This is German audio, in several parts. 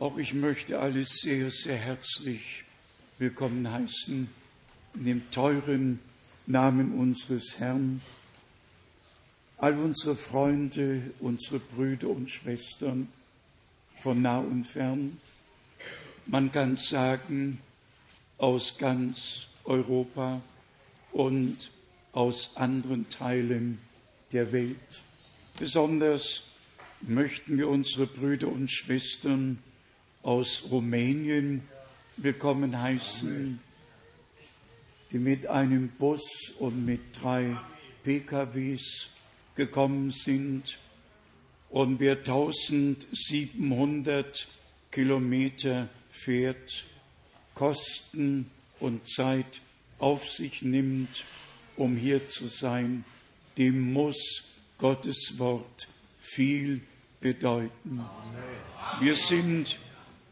Auch ich möchte alle sehr, sehr herzlich willkommen heißen in dem teuren Namen unseres Herrn. All unsere Freunde, unsere Brüder und Schwestern von nah und fern, man kann sagen, aus ganz Europa und aus anderen Teilen der Welt. Besonders möchten wir unsere Brüder und Schwestern aus Rumänien willkommen heißen, die mit einem Bus und mit drei PKWs gekommen sind und wer 1700 Kilometer fährt, Kosten und Zeit auf sich nimmt, um hier zu sein, dem muss Gottes Wort viel bedeuten. Wir sind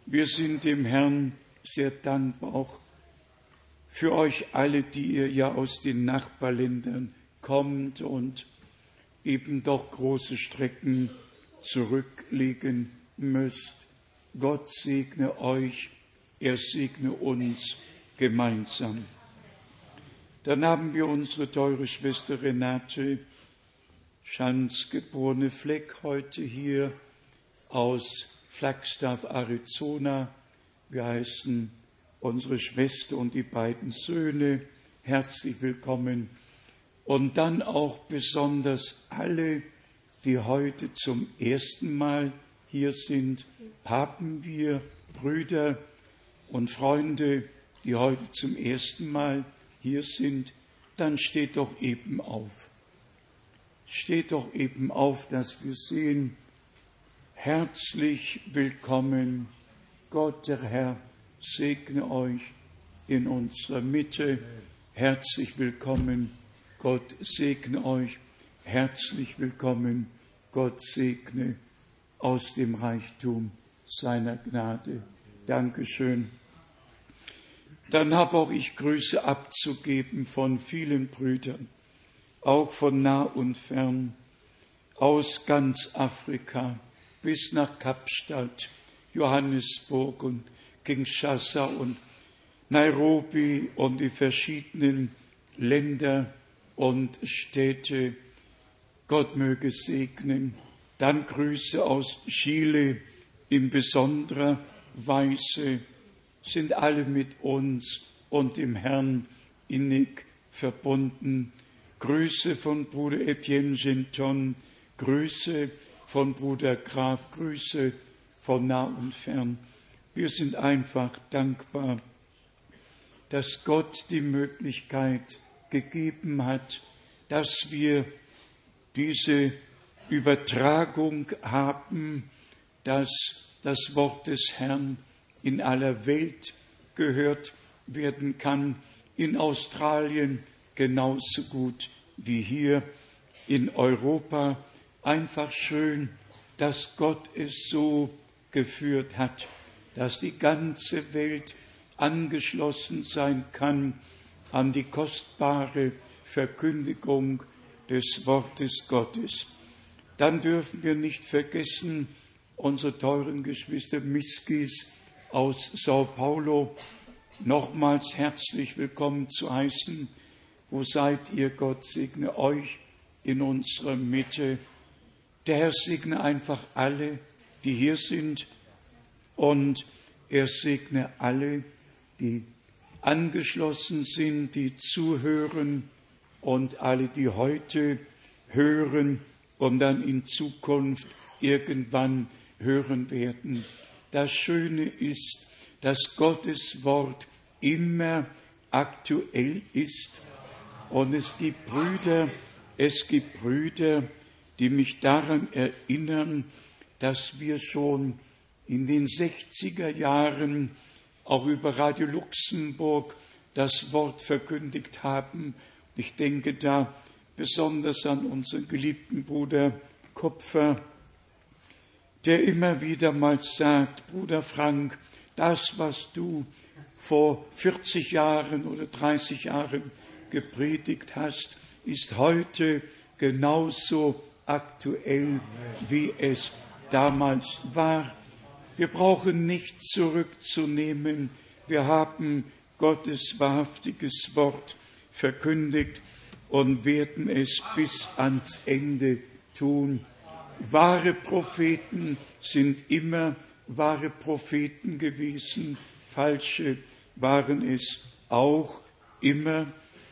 wir sind dem Herrn sehr dankbar, auch für euch alle, die ihr ja aus den Nachbarländern kommt und eben doch große Strecken zurücklegen müsst. Gott segne euch, er segne uns gemeinsam. Dann haben wir unsere teure Schwester Renate Schanz, geborene Fleck, heute hier aus Flagstaff, Arizona. Wir heißen unsere Schwester und die beiden Söhne herzlich willkommen. Und dann auch besonders alle, die heute zum ersten Mal hier sind, haben wir Brüder und Freunde, die heute zum ersten Mal hier sind, dann steht doch eben auf. Steht doch eben auf, dass wir sehen, Herzlich willkommen. Gott, der Herr, segne euch in unserer Mitte. Herzlich willkommen. Gott segne euch. Herzlich willkommen. Gott segne aus dem Reichtum seiner Gnade. Dankeschön. Dann habe auch ich Grüße abzugeben von vielen Brüdern, auch von nah und fern, aus ganz Afrika, bis nach Kapstadt, Johannesburg und Kinshasa und Nairobi und die verschiedenen Länder und Städte. Gott möge segnen. Dann Grüße aus Chile in besonderer Weise sind alle mit uns und dem Herrn innig verbunden. Grüße von Bruder Etienne Genton, Grüße von Bruder Graf, Grüße von nah und fern. Wir sind einfach dankbar, dass Gott die Möglichkeit gegeben hat, dass wir diese Übertragung haben, dass das Wort des Herrn in aller Welt gehört werden kann, in Australien genauso gut wie hier in Europa einfach schön, dass Gott es so geführt hat, dass die ganze Welt angeschlossen sein kann an die kostbare Verkündigung des Wortes Gottes. Dann dürfen wir nicht vergessen, unsere teuren Geschwister Miskis aus Sao Paulo nochmals herzlich willkommen zu heißen. Wo seid ihr? Gott segne euch in unserer Mitte. Der Herr segne einfach alle, die hier sind und er segne alle, die angeschlossen sind, die zuhören und alle, die heute hören und dann in Zukunft irgendwann hören werden. Das Schöne ist, dass Gottes Wort immer aktuell ist und es gibt Brüder, es gibt Brüder, die mich daran erinnern, dass wir schon in den 60er Jahren auch über Radio Luxemburg das Wort verkündigt haben. Ich denke da besonders an unseren geliebten Bruder Kupfer, der immer wieder mal sagt, Bruder Frank, das, was du vor 40 Jahren oder 30 Jahren gepredigt hast, ist heute genauso aktuell, wie es damals war. Wir brauchen nichts zurückzunehmen. Wir haben Gottes wahrhaftiges Wort verkündigt und werden es bis ans Ende tun. Wahre Propheten sind immer wahre Propheten gewesen, falsche waren es auch immer.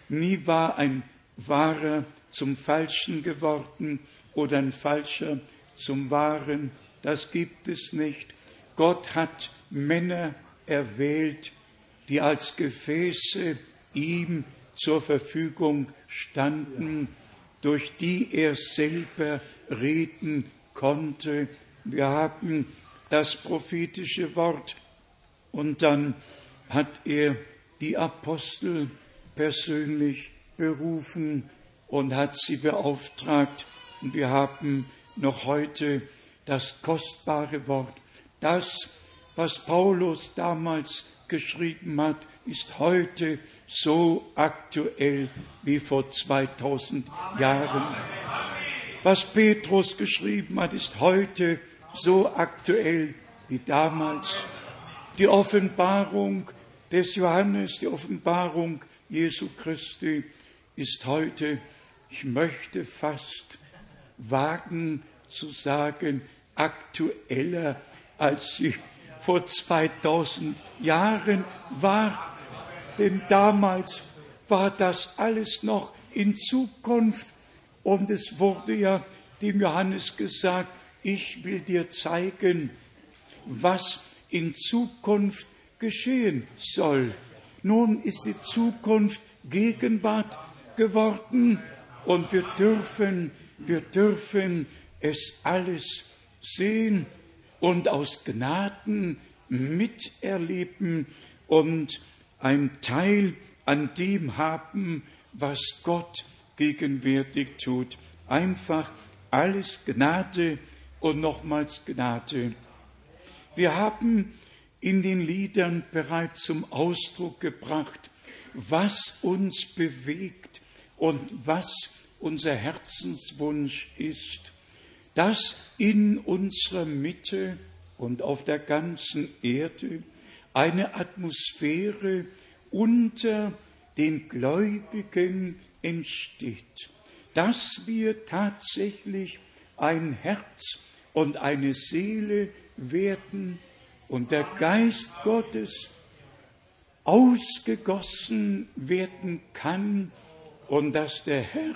Nie war ein wahrer zum Falschen geworden oder ein Falscher zum Wahren. Das gibt es nicht. Gott hat Männer erwählt, die als Gefäße ihm zur Verfügung standen, durch die er selber reden konnte. Wir haben das prophetische Wort und dann hat er die Apostel persönlich berufen und hat sie beauftragt. Und wir haben noch heute das kostbare Wort. Das, was Paulus damals geschrieben hat, ist heute so aktuell wie vor 2000 Jahren. Was Petrus geschrieben hat, ist heute so aktuell wie damals. Die Offenbarung des Johannes, die Offenbarung Jesu Christi ist heute, ich möchte fast wagen zu sagen, aktueller, als sie vor 2000 Jahren war. Denn damals war das alles noch in Zukunft und es wurde ja dem Johannes gesagt, ich will dir zeigen, was in Zukunft geschehen soll. Nun ist die Zukunft Gegenwart geworden und wir dürfen, wir dürfen es alles sehen und aus Gnaden miterleben und ein Teil an dem haben, was Gott gegenwärtig tut. Einfach alles Gnade und nochmals Gnade. Wir haben in den Liedern bereits zum Ausdruck gebracht, was uns bewegt und was unser Herzenswunsch ist, dass in unserer Mitte und auf der ganzen Erde eine Atmosphäre unter den Gläubigen entsteht, dass wir tatsächlich ein Herz und eine Seele werden und der Geist Gottes ausgegossen werden kann und dass der Herr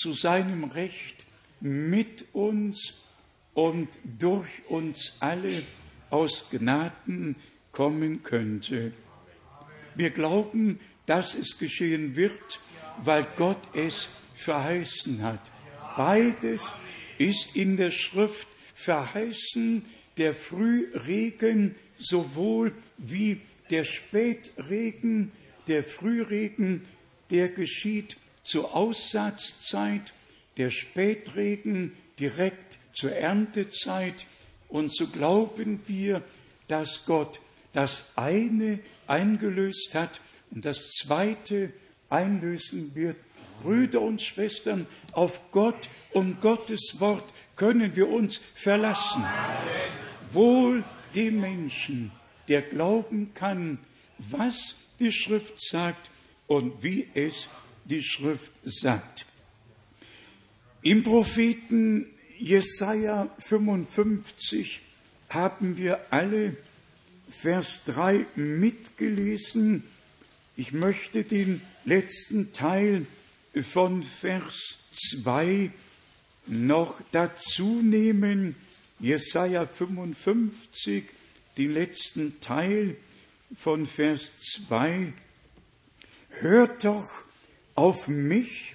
zu seinem Recht mit uns und durch uns alle aus Gnaden kommen könnte. Wir glauben, dass es geschehen wird, weil Gott es verheißen hat. Beides ist in der Schrift verheißen, der Frühregen sowohl wie der Spätregen, der Frühregen, der geschieht zur Aussatzzeit, der Spätregen direkt zur Erntezeit. Und so glauben wir, dass Gott das eine eingelöst hat und das zweite einlösen wird. Brüder und Schwestern, auf Gott und Gottes Wort können wir uns verlassen. Wohl dem Menschen, der glauben kann, was die Schrift sagt und wie es die Schrift sagt. Im Propheten Jesaja 55 haben wir alle Vers 3 mitgelesen. Ich möchte den letzten Teil von Vers 2 noch dazu nehmen. Jesaja 55, den letzten Teil von Vers 2. Hört doch auf mich,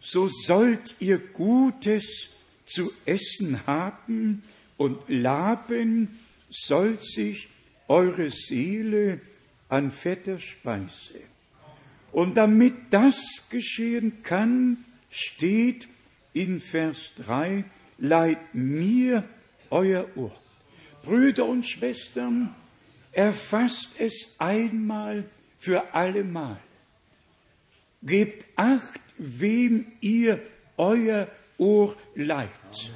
so sollt ihr Gutes zu essen haben und laben soll sich eure Seele an fetter Speise. Und damit das geschehen kann, steht in Vers 3, leiht mir euer Ohr. Brüder und Schwestern, erfasst es einmal für allemal. Gebt acht, wem ihr euer Ohr leiht.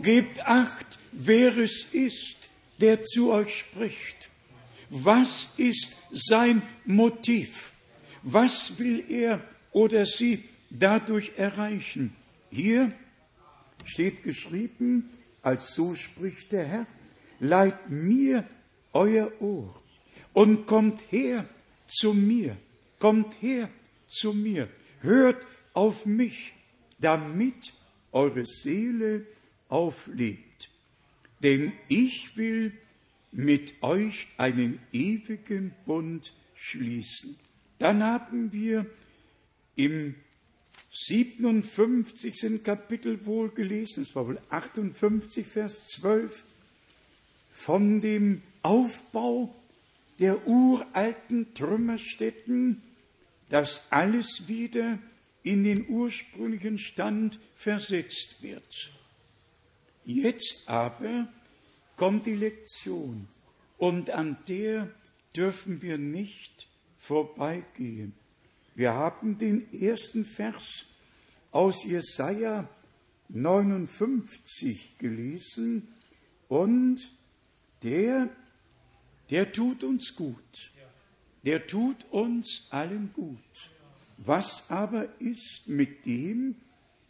Gebt acht, wer es ist, der zu euch spricht? Was ist sein Motiv? Was will er oder sie dadurch erreichen? Hier steht geschrieben, als so spricht der Herr, leiht mir euer Ohr und kommt her zu mir, kommt her zu mir, hört auf mich, damit eure Seele auflebt. Denn ich will mit euch einen ewigen Bund schließen. Dann haben wir im 57. Kapitel wohl gelesen, es war wohl 58, Vers 12, von dem Aufbau der uralten Trümmerstätten, dass alles wieder in den ursprünglichen Stand versetzt wird. Jetzt aber kommt die Lektion und an der dürfen wir nicht vorbeigehen. Wir haben den ersten Vers aus Jesaja 59 gelesen und der, der tut uns gut. Der tut uns allen gut. Was aber ist mit dem,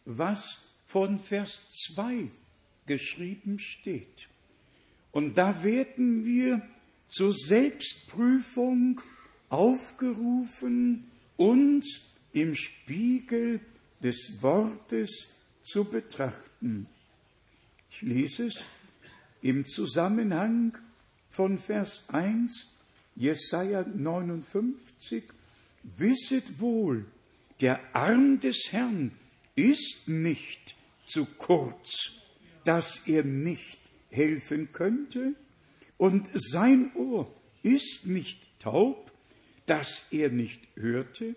was von Vers 2 geschrieben steht? Und da werden wir zur Selbstprüfung aufgerufen, uns im Spiegel des Wortes zu betrachten. Ich lese es im Zusammenhang von Vers 1, Jesaja 59. Wisset wohl, der Arm des Herrn ist nicht zu kurz, dass er nicht helfen könnte, und sein Ohr ist nicht taub, dass er nicht hörte,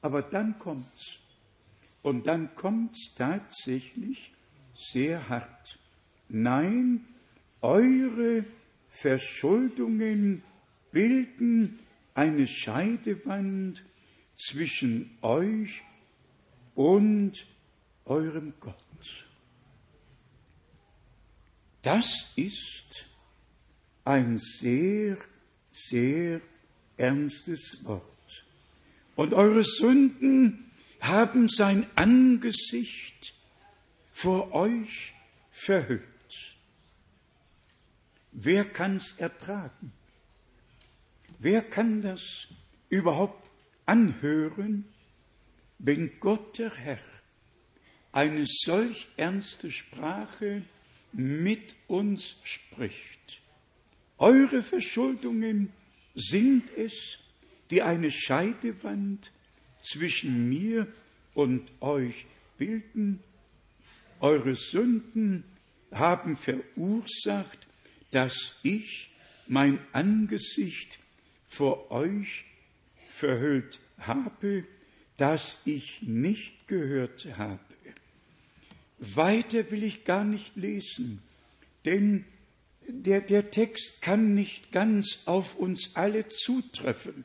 aber dann kommt's. Und dann kommt's tatsächlich sehr hart. Nein, eure Verschuldungen bilden eine Scheidewand zwischen euch und eurem Gott. Das ist ein sehr, sehr ernstes Wort. Und eure Sünden haben sein Angesicht vor euch verhüllt. Wer kann's ertragen? Wer kann das überhaupt anhören, wenn Gott der Herr eine solch ernste Sprache mit uns spricht? Eure Verschuldungen sind es, die eine Scheidewand zwischen mir und euch bilden. Eure Sünden haben verursacht, dass ich mein Angesicht vor euch verhüllt habe, dass ich nicht gehört habe. Weiter will ich gar nicht lesen, denn der, der Text kann nicht ganz auf uns alle zutreffen.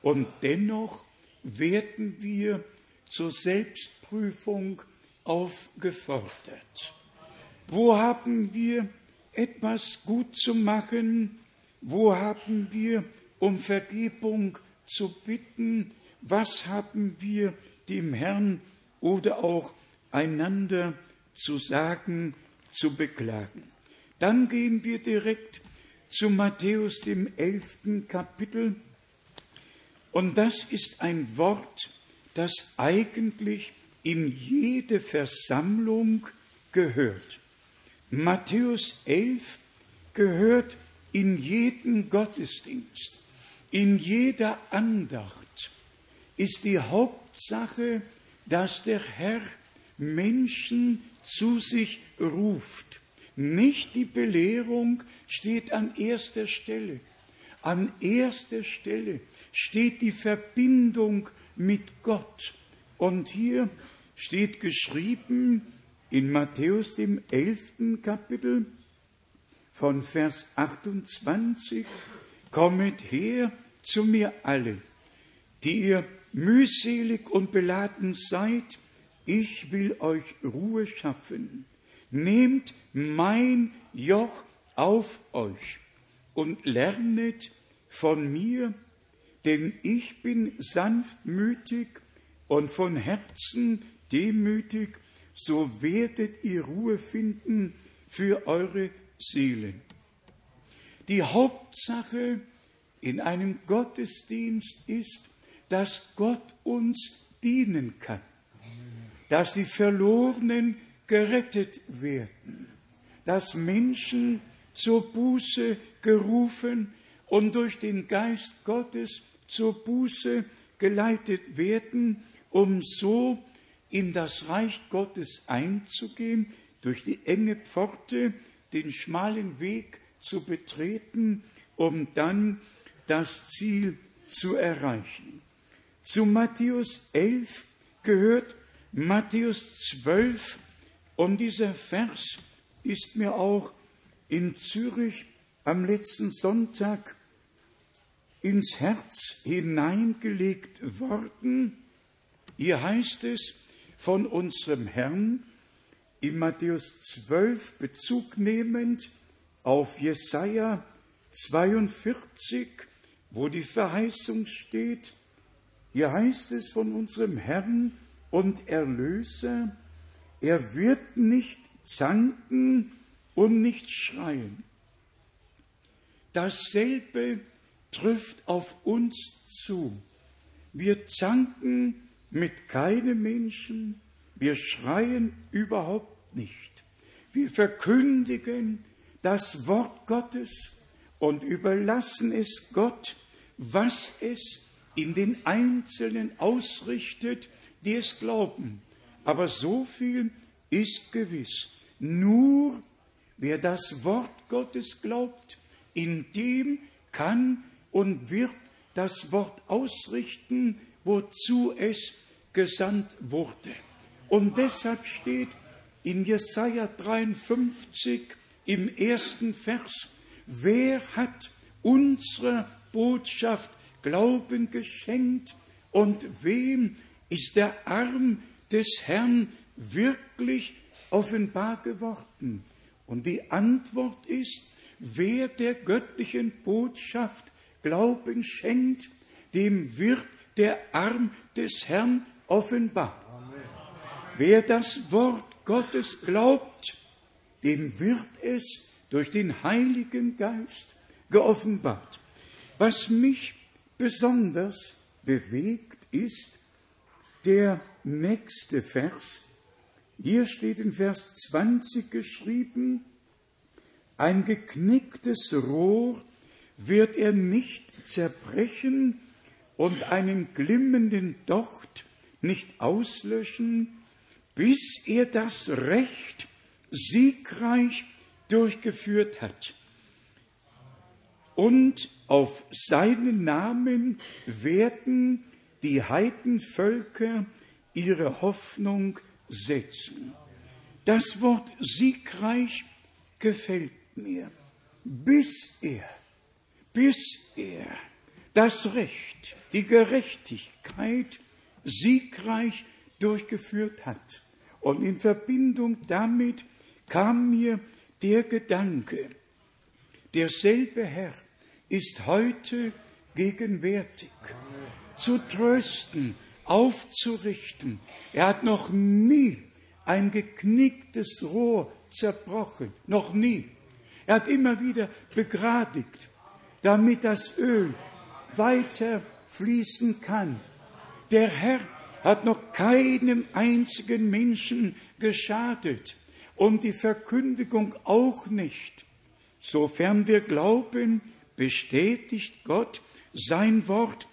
Und dennoch werden wir zur Selbstprüfung aufgefordert. Wo haben wir etwas gut zu machen? Wo haben wir um Vergebung zu bitten? Was haben wir dem Herrn oder auch einander zu sagen, zu beklagen? Dann gehen wir direkt zu Matthäus dem elften Kapitel. Und das ist ein Wort, das eigentlich in jede Versammlung gehört. Matthäus 11 gehört in jeden Gottesdienst, in jeder Andacht ist die Hauptsache, dass der Herr Menschen zu sich ruft. Nicht die Belehrung steht an erster Stelle. An erster Stelle steht die Verbindung mit Gott. Und hier steht geschrieben in Matthäus dem elften Kapitel von Vers 28, Kommet her zu mir alle, die ihr mühselig und beladen seid, ich will euch Ruhe schaffen. Nehmt mein Joch auf euch und lernet von mir, denn ich bin sanftmütig und von Herzen demütig, so werdet ihr Ruhe finden für eure Seelen. Die Hauptsache in einem Gottesdienst ist, dass Gott uns dienen kann, dass die Verlorenen gerettet werden, dass Menschen zur Buße gerufen und durch den Geist Gottes zur Buße geleitet werden, um so in das Reich Gottes einzugehen, durch die enge Pforte den schmalen Weg zu betreten, um dann das Ziel zu erreichen. Zu Matthäus 11 gehört Matthäus 12 und dieser Vers ist mir auch in Zürich am letzten Sonntag ins Herz hineingelegt worden. Hier heißt es von unserem Herrn in Matthäus 12 Bezug nehmend auf Jesaja 42, wo die Verheißung steht. Hier heißt es von unserem Herrn und Erlöser, er wird nicht zanken und nicht schreien. Dasselbe trifft auf uns zu. Wir zanken mit keinem Menschen, wir schreien überhaupt nicht. Wir verkündigen das Wort Gottes und überlassen es Gott, was es in den Einzelnen ausrichtet, die es glauben. Aber so viel ist gewiss. Nur wer das Wort Gottes glaubt, in dem kann und wird das Wort ausrichten, wozu es gesandt wurde. Und deshalb steht in Jesaja 53 im ersten Vers, wer hat unserer Botschaft Glauben geschenkt und wem ist der Arm des Herrn wirklich offenbar geworden? Und die Antwort ist, wer der göttlichen Botschaft Glauben schenkt, dem wird der Arm des Herrn offenbar. Wer das Wort Gottes glaubt, dem wird es durch den Heiligen Geist geoffenbart. Was mich besonders bewegt, ist der nächste Vers. Hier steht in Vers 20 geschrieben, ein geknicktes Rohr wird er nicht zerbrechen und einen glimmenden Docht nicht auslöschen, bis er das Recht siegreich durchgeführt hat. Und auf seinen Namen werden die Heidenvölker ihre Hoffnung setzen. Das Wort siegreich gefällt mir, bis er, bis er das Recht, die Gerechtigkeit siegreich durchgeführt hat. Und in Verbindung damit kam mir der Gedanke, derselbe Herr ist heute gegenwärtig, zu trösten, aufzurichten. Er hat noch nie ein geknicktes Rohr zerbrochen, noch nie. Er hat immer wieder begradigt, damit das Öl weiter fließen kann. Der Herr hat noch keinem einzigen Menschen geschadet und die Verkündigung auch nicht. Sofern wir glauben, bestätigt Gott sein Wort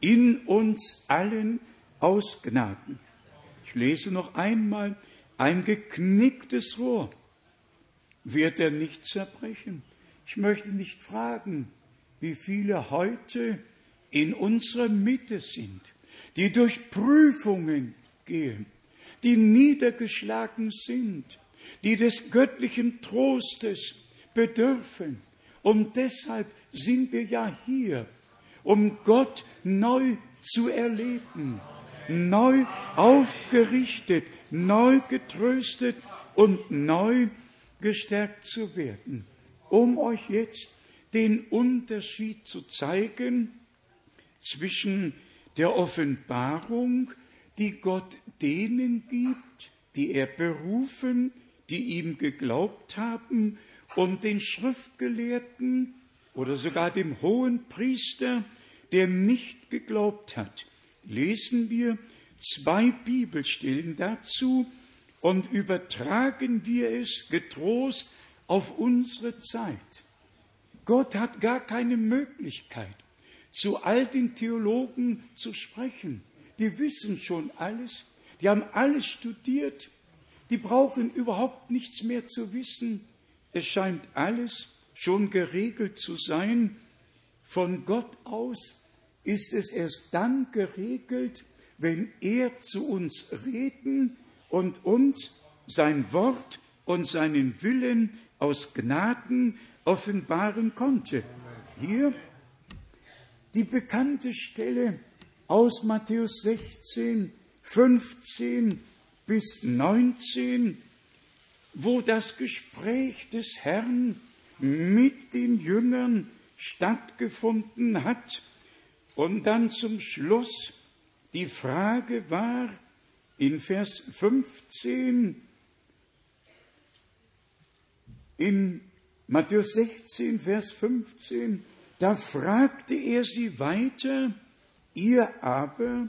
in uns allen aus Gnaden. Ich lese noch einmal, ein geknicktes Rohr wird er nicht zerbrechen. Ich möchte nicht fragen, wie viele heute in unserer Mitte sind, die durch Prüfungen gehen, die niedergeschlagen sind, die des göttlichen Trostes bedürfen. Und deshalb sind wir ja hier, um Gott neu zu erleben, neu aufgerichtet, neu getröstet und neu gestärkt zu werden, um euch jetzt den Unterschied zu zeigen zwischen der Offenbarung, die Gott denen gibt, die er berufen, die ihm geglaubt haben, und den Schriftgelehrten oder sogar dem hohen Priester, der nicht geglaubt hat. Lesen wir zwei Bibelstellen dazu und übertragen wir es getrost auf unsere Zeit. Gott hat gar keine Möglichkeit, zu all den Theologen zu sprechen. Die wissen schon alles, die haben alles studiert, die brauchen überhaupt nichts mehr zu wissen. Es scheint alles schon geregelt zu sein. Von Gott aus ist es erst dann geregelt, wenn er zu uns reden und uns sein Wort und seinen Willen aus Gnaden offenbaren konnte. Hier die bekannte Stelle aus Matthäus 16, 15 bis 19, wo das Gespräch des Herrn mit den Jüngern stattgefunden hat und dann zum Schluss die Frage war in Vers 15 in Matthäus 16, Vers 15, da fragte er sie weiter, ihr aber,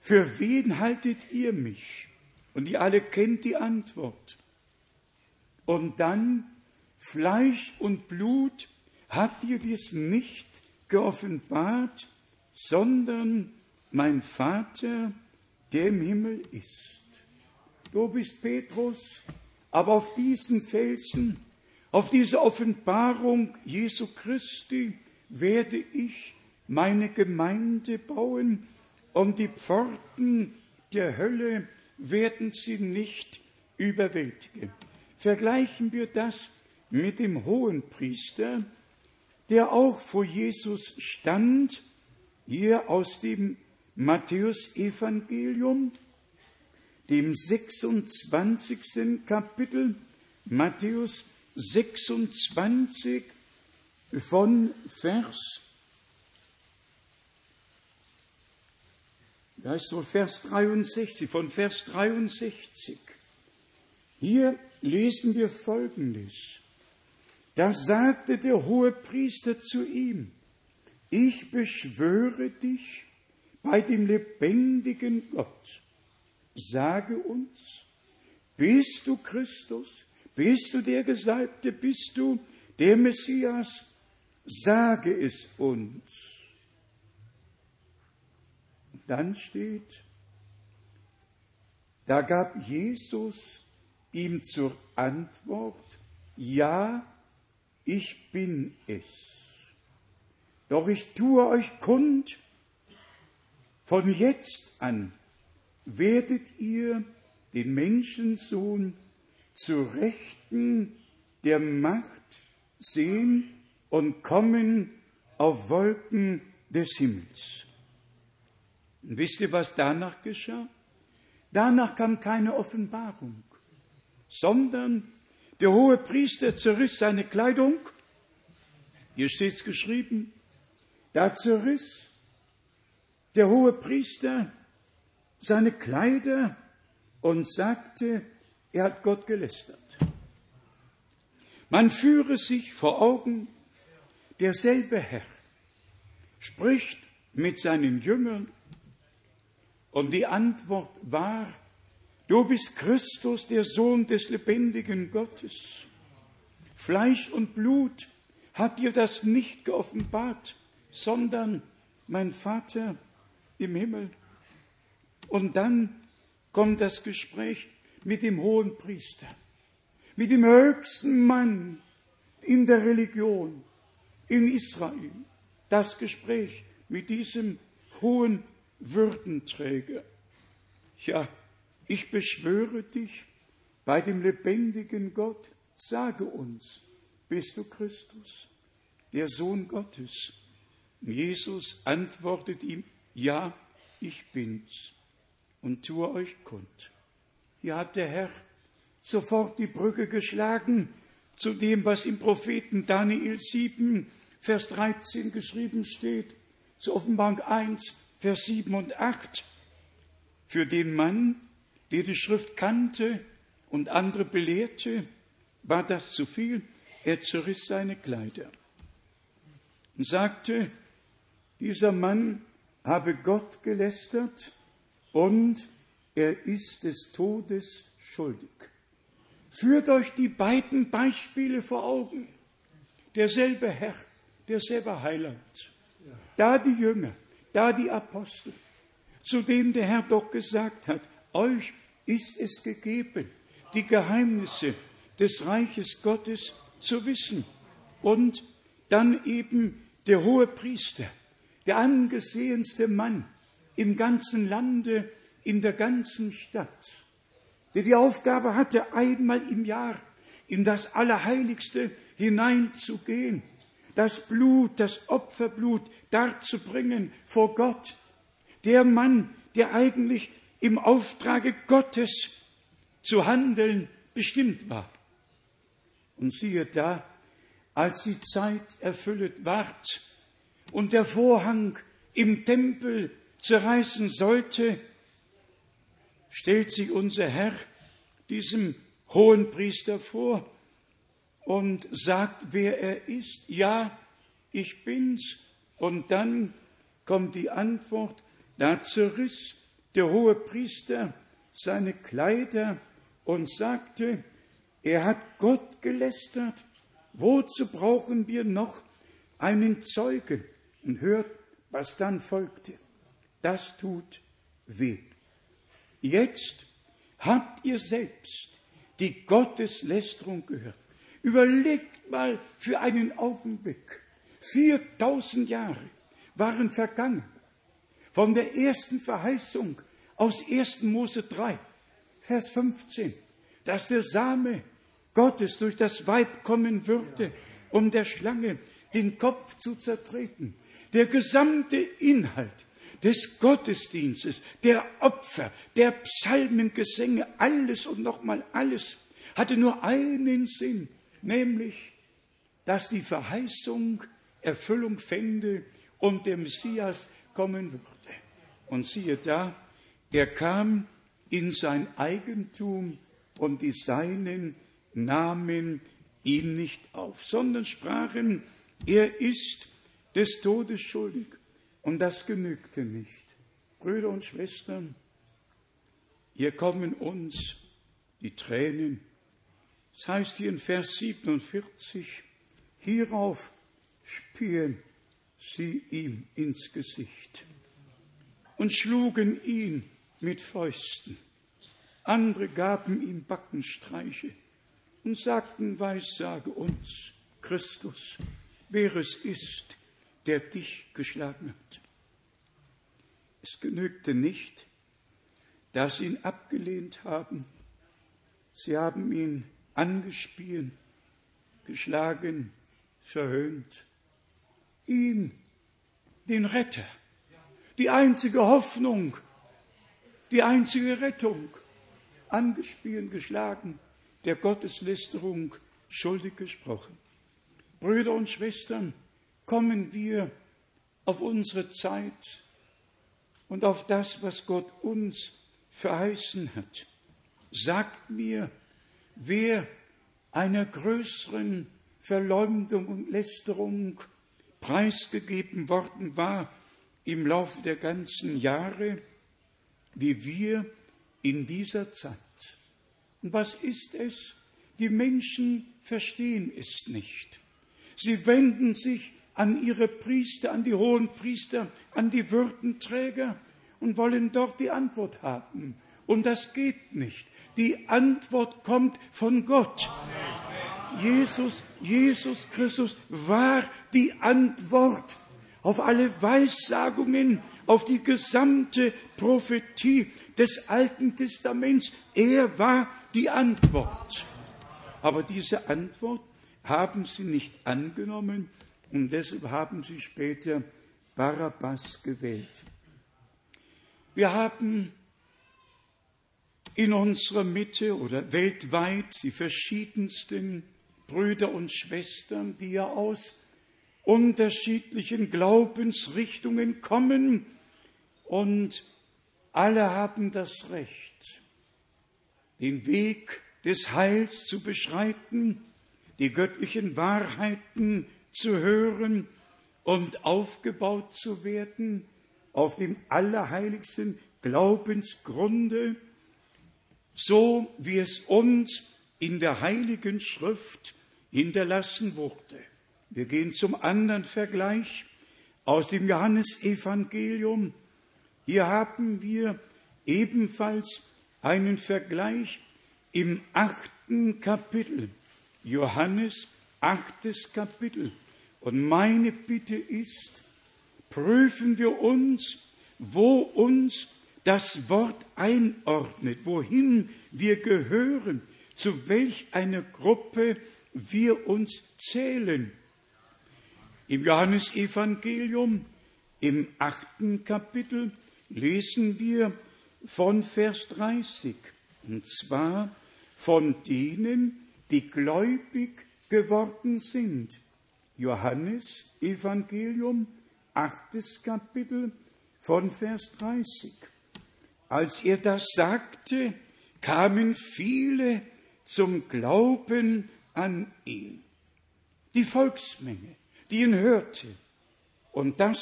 für wen haltet ihr mich? Und ihr alle kennt die Antwort. Und dann, Fleisch und Blut hat dir dies nicht geoffenbart, sondern mein Vater, der im Himmel ist. Du bist Petrus, aber auf diesen Felsen, auf diese Offenbarung Jesu Christi werde ich meine Gemeinde bauen und die Pforten der Hölle werden sie nicht überwältigen. Vergleichen wir das mit dem Hohenpriester, der auch vor Jesus stand, hier aus dem Matthäus-Evangelium, dem 26. Kapitel, Matthäus 26 von Vers Da ist so Vers 63, von Vers 63. Hier lesen wir Folgendes. Da sagte der hohe Priester zu ihm, ich beschwöre dich bei dem lebendigen Gott, sage uns, bist du Christus, bist du der Gesalbte, bist du der Messias, sage es uns. Dann steht, da gab Jesus ihm zur Antwort, ja, ich bin es. Doch ich tue euch kund, von jetzt an werdet ihr den Menschensohn zu Rechten der Macht sehen und kommen auf Wolken des Himmels. Und wisst ihr, was danach geschah? Danach kam keine Offenbarung, sondern der hohe Priester zerriss seine Kleidung. Hier steht es geschrieben. Da zerriss der hohe Priester seine Kleider und sagte, er hat Gott gelästert. Man führe sich vor Augen, derselbe Herr spricht mit seinen Jüngern und die Antwort war, du bist Christus, der Sohn des lebendigen Gottes. Fleisch und Blut hat dir das nicht geoffenbart, sondern mein Vater im Himmel. Und dann kommt das Gespräch mit dem hohen Priester, mit dem höchsten Mann in der Religion in Israel. Das Gespräch mit diesem hohen Würdenträger. Ja, ich beschwöre dich bei dem lebendigen Gott, sage uns, bist du Christus, der Sohn Gottes? Jesus antwortet ihm, ja, ich bin's und tue euch kund. Hier hat der Herr sofort die Brücke geschlagen zu dem, was im Propheten Daniel 7, Vers 13 geschrieben steht, zu Offenbarung 1, Vers 7 und 8. Für den Mann, der die Schrift kannte und andere belehrte, war das zu viel. Er zerriss seine Kleider und sagte, dieser Mann habe Gott gelästert und er ist des Todes schuldig. Führt euch die beiden Beispiele vor Augen. Derselbe Herr, derselbe Heiland. Da die Jünger, da die Apostel, zu denen der Herr doch gesagt hat, euch ist es gegeben, die Geheimnisse des Reiches Gottes zu wissen. Und dann eben der hohe Priester, der angesehenste Mann im ganzen Lande, in der ganzen Stadt, der die Aufgabe hatte, einmal im Jahr in das Allerheiligste hineinzugehen, das Blut, das Opferblut darzubringen vor Gott. Der Mann, der eigentlich im Auftrage Gottes zu handeln bestimmt war. Und siehe da, als die Zeit erfüllet ward und der Vorhang im Tempel zerreißen sollte, stellt sich unser Herr diesem hohen Priester vor und sagt, wer er ist. Ja, ich bin's. Und dann kommt die Antwort, da zerriss der hohe Priester seine Kleider und sagte, er hat Gott gelästert Wozu brauchen wir noch einen Zeugen? Und hört, was dann folgte. Das tut weh. Jetzt habt ihr selbst die Gotteslästerung gehört. Überlegt mal für einen Augenblick. 4000 Jahre waren vergangen von der ersten Verheißung aus 1. Mose 3, Vers 15, dass der Same Gottes durch das Weib kommen würde, um der Schlange den Kopf zu zertreten. Der gesamte Inhalt des Gottesdienstes, der Opfer, der Psalmengesänge, alles und nochmal alles hatte nur einen Sinn, nämlich, dass die Verheißung Erfüllung fände und der Messias kommen würde. Und siehe da, er kam in sein Eigentum und die Seinen nahmen ihn nicht auf, sondern sprachen, er ist des Todes schuldig. Und das genügte nicht. Brüder und Schwestern, hier kommen uns die Tränen. Das heißt hier in Vers 47, hierauf spielen sie ihm ins Gesicht und schlugen ihn mit Fäusten. Andere gaben ihm Backenstreiche und sagten, Weissage uns, Christus, wer es ist, der dich geschlagen hat. Es genügte nicht, dass sie ihn abgelehnt haben. Sie haben ihn angespielt, geschlagen, verhöhnt. Ihn, den Retter, die einzige Hoffnung, die einzige Rettung, angespielt, geschlagen, der Gotteslästerung schuldig gesprochen. Brüder und Schwestern, kommen wir auf unsere Zeit und auf das, was Gott uns verheißen hat. Sagt mir, wer einer größeren Verleumdung und Lästerung preisgegeben worden war im Laufe der ganzen Jahre, wie wir in dieser Zeit. Und was ist es? Die Menschen verstehen es nicht. Sie wenden sich an ihre Priester, an die hohen Priester, an die Würdenträger und wollen dort die Antwort haben. Und das geht nicht. Die Antwort kommt von Gott. Jesus, Jesus Christus war die Antwort auf alle Weissagungen, auf die gesamte Prophetie des Alten Testaments. Er war die Antwort. Aber diese Antwort haben sie nicht angenommen und deshalb haben sie später Barabbas gewählt. Wir haben in unserer Mitte oder weltweit die verschiedensten Brüder und Schwestern, die ja aus unterschiedlichen Glaubensrichtungen kommen und alle haben das Recht, den Weg des Heils zu beschreiten, die göttlichen Wahrheiten zu hören und aufgebaut zu werden auf dem allerheiligsten Glaubensgrunde, so wie es uns in der Heiligen Schrift hinterlassen wurde. Wir gehen zum anderen Vergleich aus dem Johannesevangelium. Hier haben wir ebenfalls einen Vergleich im achten Kapitel. Johannes, achtes Kapitel. Und meine Bitte ist, prüfen wir uns, wo uns das Wort einordnet, wohin wir gehören, zu welch einer Gruppe wir uns zählen. Im Johannesevangelium im achten Kapitel lesen wir von Vers 30, und zwar von denen, die gläubig geworden sind. Johannes Evangelium, achtes Kapitel von Vers 30. Als er das sagte, kamen viele zum Glauben an ihn. Die Volksmenge, die ihn hörte und das,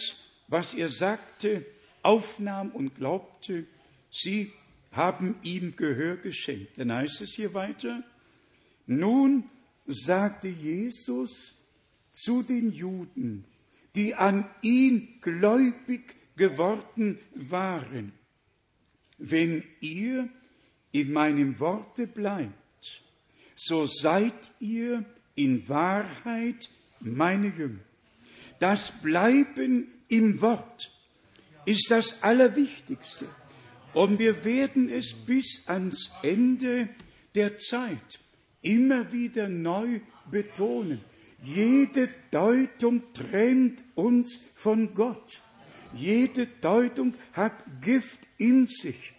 was er sagte, aufnahm und glaubte, sie haben ihm Gehör geschenkt. Dann heißt es hier weiter, nun sagte Jesus zu den Juden, die an ihn gläubig geworden waren, wenn ihr in meinem Worte bleibt, so seid ihr in Wahrheit meine Jünger. Das Bleiben im Wort ist das Allerwichtigste. Und wir werden es bis ans Ende der Zeit immer wieder neu betonen. Jede Deutung trennt uns von Gott. Jede Deutung hat Gift in sich.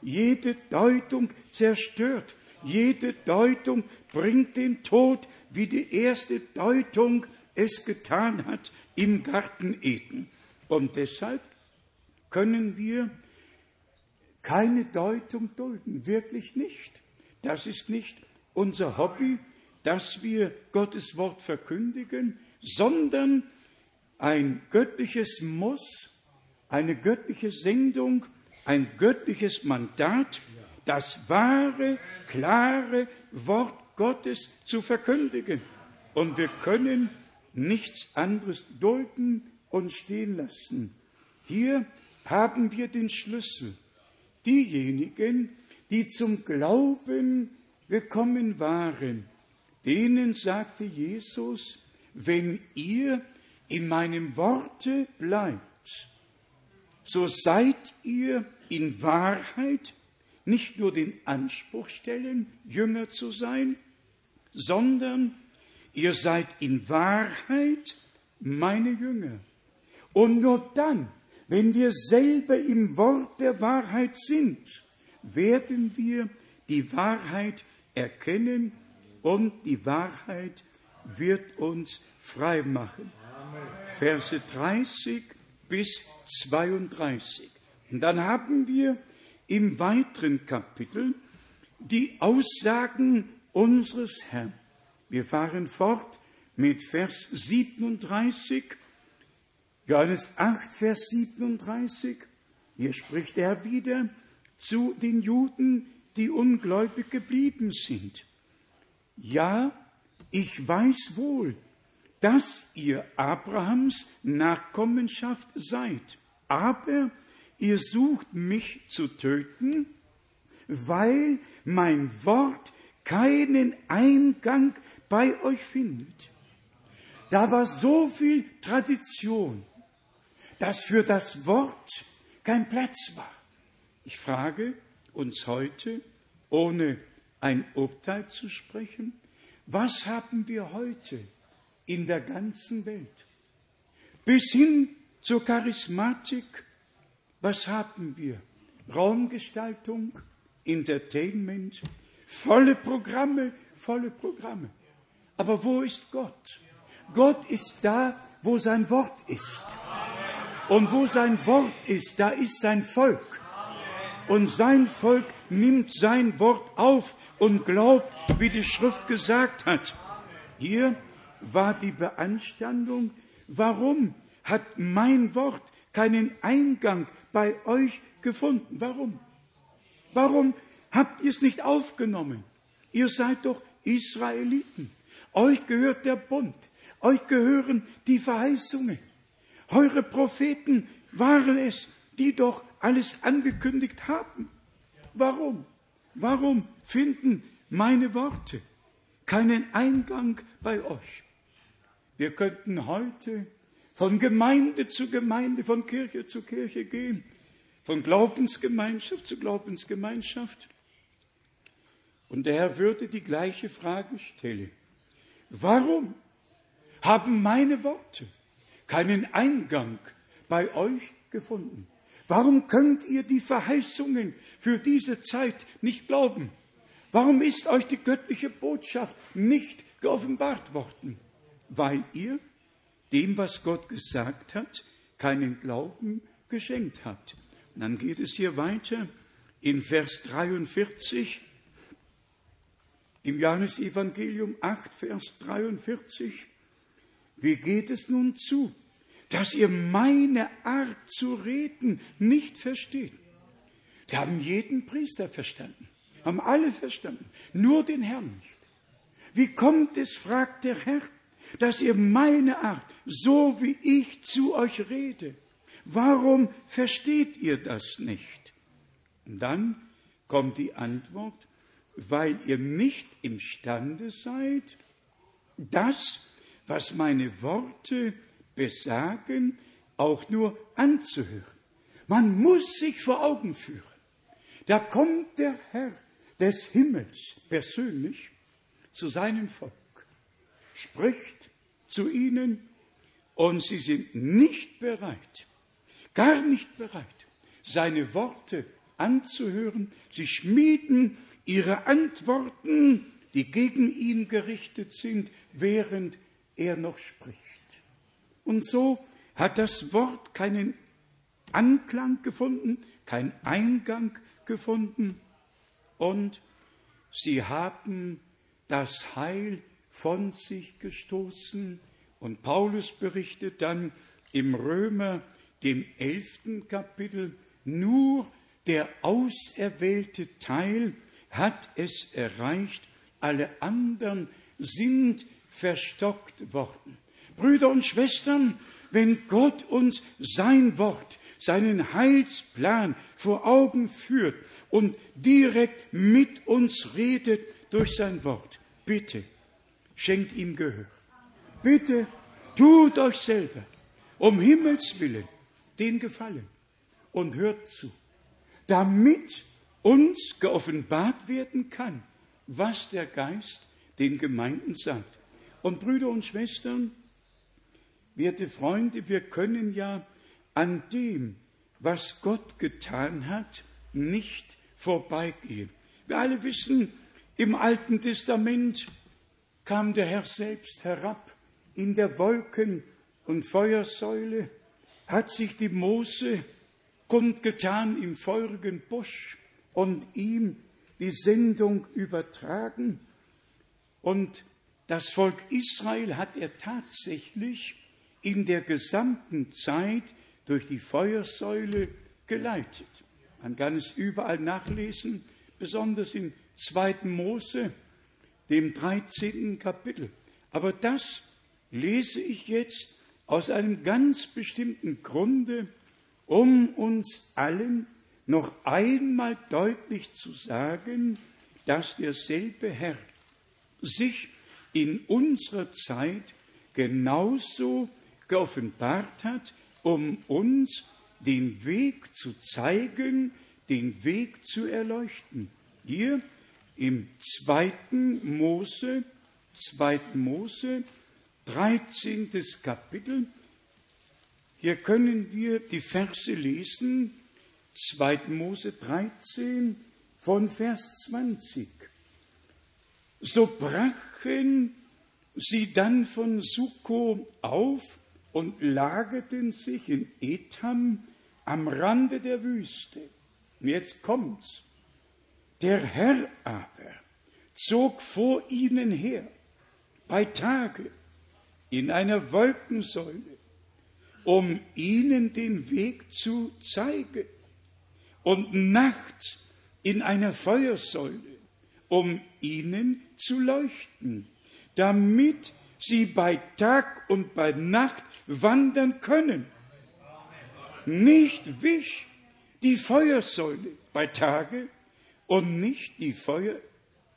Jede Deutung zerstört. Jede Deutung bringt den Tod, wie die erste Deutung es getan hat im Garten Eden. Und deshalb können wir keine Deutung dulden, wirklich nicht. Das ist nicht unser Hobby, dass wir Gottes Wort verkündigen, sondern ein göttliches Muss, eine göttliche Sendung, ein göttliches Mandat, das wahre, klare Wort Gottes zu verkündigen. Und wir können nichts anderes dulden und stehen lassen. Hier haben wir den Schlüssel. Diejenigen, die zum Glauben gekommen waren, denen sagte Jesus, wenn ihr in meinem Worte bleibt, so seid ihr in Wahrheit nicht nur den Anspruch stellen, Jünger zu sein, sondern ihr seid in Wahrheit meine Jünger. Und nur dann, wenn wir selber im Wort der Wahrheit sind, werden wir die Wahrheit erkennen und die Wahrheit wird uns frei machen. Verse 30 bis 32. Und dann haben wir im weiteren Kapitel die Aussagen unseres Herrn. Wir fahren fort mit Vers 37, Johannes 8, Vers 37. Hier spricht er wieder zu den Juden, die ungläubig geblieben sind. Ja, ich weiß wohl, dass ihr Abrahams Nachkommenschaft seid, aber ihr sucht mich zu töten, weil mein Wort keinen Eingang bei euch findet. Da war so viel Tradition, dass für das Wort kein Platz war. Ich frage, uns heute, ohne ein Urteil zu sprechen? Was haben wir heute in der ganzen Welt? Bis hin zur Charismatik, was haben wir? Raumgestaltung, Entertainment, volle Programme, volle Programme. Aber wo ist Gott? Gott ist da, wo sein Wort ist. Und wo sein Wort ist, da ist sein Volk. Und sein Volk nimmt sein Wort auf und glaubt, wie die Schrift gesagt hat. Hier war die Beanstandung. Warum hat mein Wort keinen Eingang bei euch gefunden? Warum? Warum habt ihr es nicht aufgenommen? Ihr seid doch Israeliten. Euch gehört der Bund. Euch gehören die Verheißungen. Eure Propheten waren es, die doch alles angekündigt haben. Warum? Warum finden meine Worte keinen Eingang bei euch? Wir könnten heute von Gemeinde zu Gemeinde, von Kirche zu Kirche gehen, von Glaubensgemeinschaft zu Glaubensgemeinschaft. Und der Herr würde die gleiche Frage stellen. Warum haben meine Worte keinen Eingang bei euch gefunden? Warum könnt ihr die Verheißungen für diese Zeit nicht glauben? Warum ist euch die göttliche Botschaft nicht geoffenbart worden? Weil ihr dem, was Gott gesagt hat, keinen Glauben geschenkt habt. Und dann geht es hier weiter in Vers 43 im Johannesevangelium 8, Vers 43. Wie geht es nun zu? dass ihr meine Art zu reden nicht versteht. Die haben jeden Priester verstanden, haben alle verstanden, nur den Herrn nicht. Wie kommt es, fragt der Herr, dass ihr meine Art, so wie ich zu euch rede, warum versteht ihr das nicht? Und dann kommt die Antwort, weil ihr nicht imstande seid, das, was meine Worte besagen, auch nur anzuhören. Man muss sich vor Augen führen. Da kommt der Herr des Himmels persönlich zu seinem Volk, spricht zu ihnen und sie sind nicht bereit, gar nicht bereit, seine Worte anzuhören. Sie schmieden ihre Antworten, die gegen ihn gerichtet sind, während er noch spricht. Und so hat das Wort keinen Anklang gefunden, keinen Eingang gefunden und sie haben das Heil von sich gestoßen. Und Paulus berichtet dann im Römer, dem elften Kapitel, nur der auserwählte Teil hat es erreicht, alle anderen sind verstockt worden. Brüder und Schwestern, wenn Gott uns sein Wort, seinen Heilsplan vor Augen führt und direkt mit uns redet durch sein Wort, bitte schenkt ihm Gehör. Bitte tut euch selber um Himmels willen den Gefallen und hört zu, damit uns geoffenbart werden kann, was der Geist den Gemeinden sagt. Und Brüder und Schwestern, Werte Freunde, wir können ja an dem, was Gott getan hat, nicht vorbeigehen. Wir alle wissen, im Alten Testament kam der Herr selbst herab in der Wolken- und Feuersäule, hat sich die Mose kundgetan im feurigen Busch und ihm die Sendung übertragen. Und das Volk Israel hat er tatsächlich in der gesamten Zeit durch die Feuersäule geleitet. Man kann es überall nachlesen, besonders in 2. Mose, dem 13. Kapitel. Aber das lese ich jetzt aus einem ganz bestimmten Grunde, um uns allen noch einmal deutlich zu sagen, dass derselbe Herr sich in unserer Zeit genauso geoffenbart hat, um uns den Weg zu zeigen, den Weg zu erleuchten. Hier im zweiten Mose, zweiten Mose, 13. Kapitel. Hier können wir die Verse lesen, 2. Mose 13 von Vers 20. So brachen sie dann von Sukko auf und lagerten sich in Etham am Rande der Wüste. Und jetzt kommt's. Der Herr aber zog vor ihnen her bei Tage in einer Wolkensäule, um ihnen den Weg zu zeigen, und nachts in einer Feuersäule, um ihnen zu leuchten, damit sie bei Tag und bei Nacht wandern können. Nicht wich die Feuersäule bei Tage und nicht die Feuer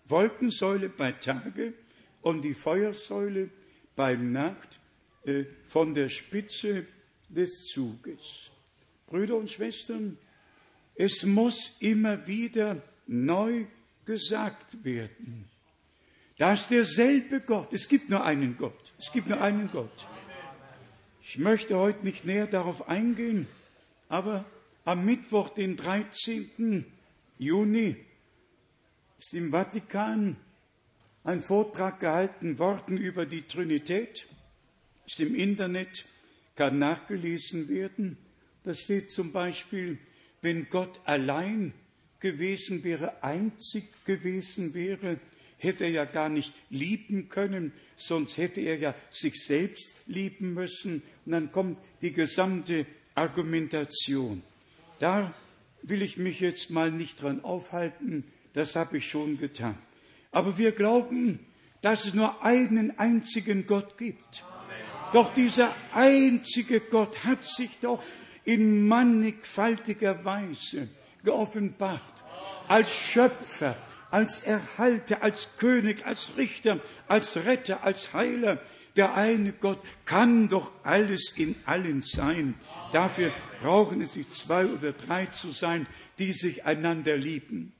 Wolkensäule bei Tage und die Feuersäule bei Nacht äh, von der Spitze des Zuges. Brüder und Schwestern, es muss immer wieder neu gesagt werden, dass derselbe Gott, es gibt nur einen Gott, es gibt nur einen Gott. Ich möchte heute nicht näher darauf eingehen, aber am Mittwoch, den 13. Juni, ist im Vatikan ein Vortrag gehalten worden über die Trinität. Ist im Internet, kann nachgelesen werden. Da steht zum Beispiel, wenn Gott allein gewesen wäre, einzig gewesen wäre, hätte er ja gar nicht lieben können, sonst hätte er ja sich selbst lieben müssen. Und dann kommt die gesamte Argumentation. Da will ich mich jetzt mal nicht dran aufhalten, das habe ich schon getan. Aber wir glauben, dass es nur einen einzigen Gott gibt. Doch dieser einzige Gott hat sich doch in mannigfaltiger Weise geoffenbart als Schöpfer, als Erhalter, als König, als Richter, als Retter, als Heiler. Der eine Gott kann doch alles in allen sein. Dafür brauchen es sich zwei oder drei zu sein, die sich einander lieben.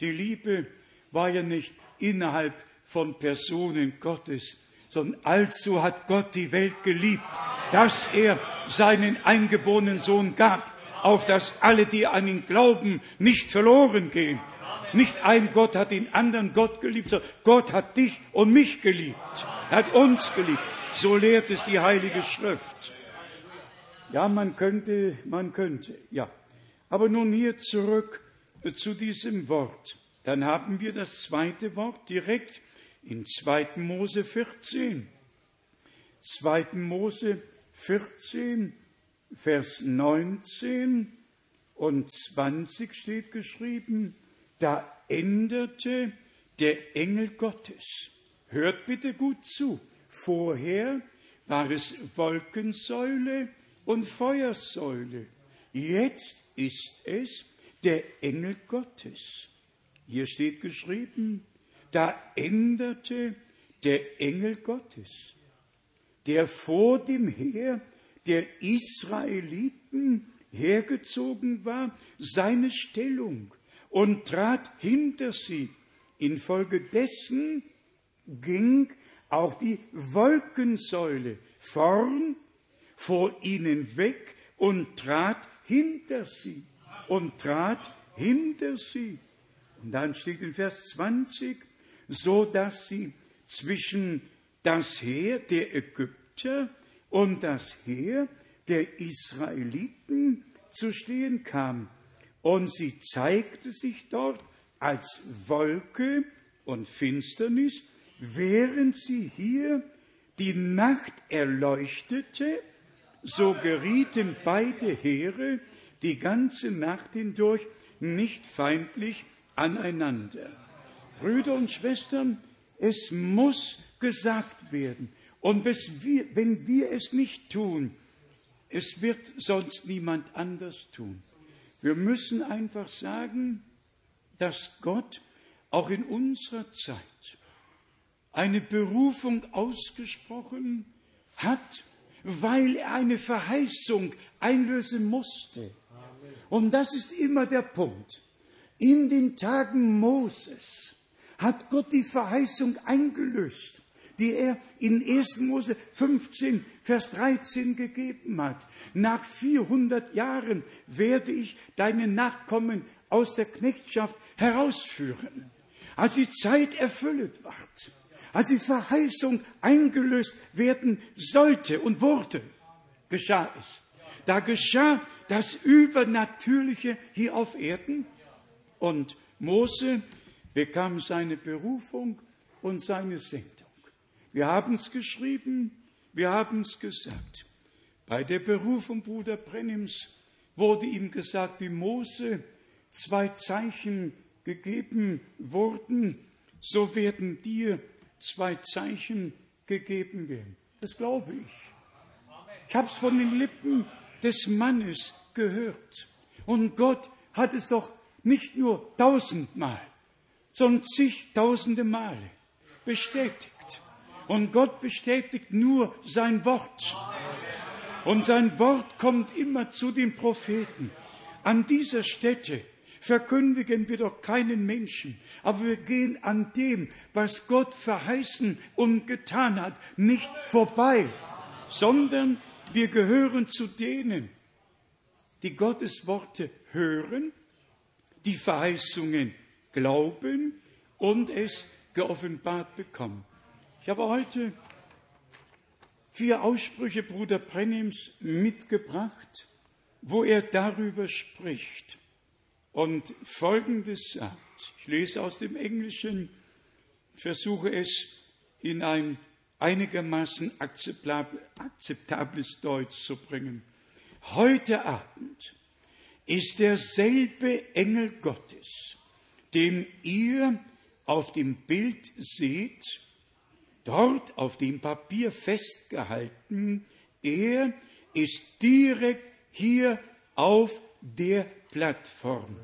Die Liebe war ja nicht innerhalb von Personen Gottes, sondern allzu hat Gott die Welt geliebt, dass er seinen eingeborenen Sohn gab, auf dass alle, die an ihn glauben, nicht verloren gehen. Nicht ein Gott hat den anderen Gott geliebt, sondern Gott hat dich und mich geliebt, hat uns geliebt. So lehrt es die Heilige Schrift. Ja, man könnte, man könnte, ja. Aber nun hier zurück zu diesem Wort. Dann haben wir das zweite Wort direkt in 2. Mose 14. 2. Mose 14, Vers 19 und 20 steht geschrieben, da änderte der Engel Gottes. Hört bitte gut zu. Vorher war es Wolkensäule und Feuersäule. Jetzt ist es der Engel Gottes. Hier steht geschrieben, da änderte der Engel Gottes, der vor dem Heer der Israeliten hergezogen war, seine Stellung und trat hinter sie. Infolgedessen ging auch die Wolkensäule vorn vor ihnen weg und trat hinter sie und trat hinter sie. Und dann steht in Vers 20, so dass sie zwischen das Heer der Ägypter und das Heer der Israeliten zu stehen kam. Und sie zeigte sich dort als Wolke und Finsternis, während sie hier die Nacht erleuchtete, so gerieten beide Heere die ganze Nacht hindurch nicht feindlich aneinander. Brüder und Schwestern, es muss gesagt werden. Und wenn wir es nicht tun, es wird sonst niemand anders tun. Wir müssen einfach sagen, dass Gott auch in unserer Zeit eine Berufung ausgesprochen hat, weil er eine Verheißung einlösen musste. Und das ist immer der Punkt. In den Tagen Moses hat Gott die Verheißung eingelöst, die er in 1. Mose 15, Vers 13 gegeben hat. Nach 400 Jahren werde ich deine Nachkommen aus der Knechtschaft herausführen. Als die Zeit erfüllt ward, als die Verheißung eingelöst werden sollte und wurde, geschah es. Da geschah das Übernatürliche hier auf Erden und Mose bekam seine Berufung und seine Sendung. Wir haben es geschrieben, wir haben es gesagt. Bei der Berufung Bruder Brennims wurde ihm gesagt, wie Mose zwei Zeichen gegeben wurden, so werden dir zwei Zeichen gegeben werden. Das glaube ich. Ich habe es von den Lippen des Mannes gehört. Und Gott hat es doch nicht nur tausendmal, sondern zigtausende Male bestätigt. Und Gott bestätigt nur sein Wort. Und sein Wort kommt immer zu den Propheten. An dieser Stätte verkündigen wir doch keinen Menschen, aber wir gehen an dem, was Gott verheißen und getan hat, nicht vorbei, sondern wir gehören zu denen, die Gottes Worte hören, die Verheißungen glauben und es geoffenbart bekommen. Ich habe heute vier Aussprüche Bruder Brennims mitgebracht, wo er darüber spricht und Folgendes sagt. Ich lese aus dem Englischen, versuche es in ein einigermaßen akzeptables Deutsch zu bringen. Heute Abend ist derselbe Engel Gottes, dem ihr auf dem Bild seht, dort auf dem Papier festgehalten, er ist direkt hier auf der Plattform.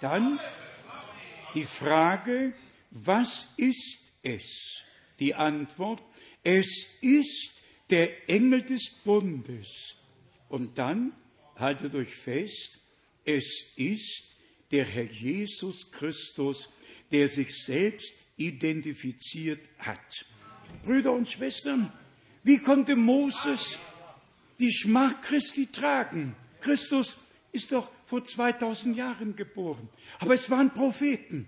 Dann die Frage, was ist es? Die Antwort, es ist der Engel des Bundes. Und dann, haltet euch fest, es ist der Herr Jesus Christus, der sich selbst identifiziert hat. Brüder und Schwestern, wie konnte Moses die Schmach Christi tragen? Christus ist doch vor 2000 Jahren geboren. Aber es waren Propheten.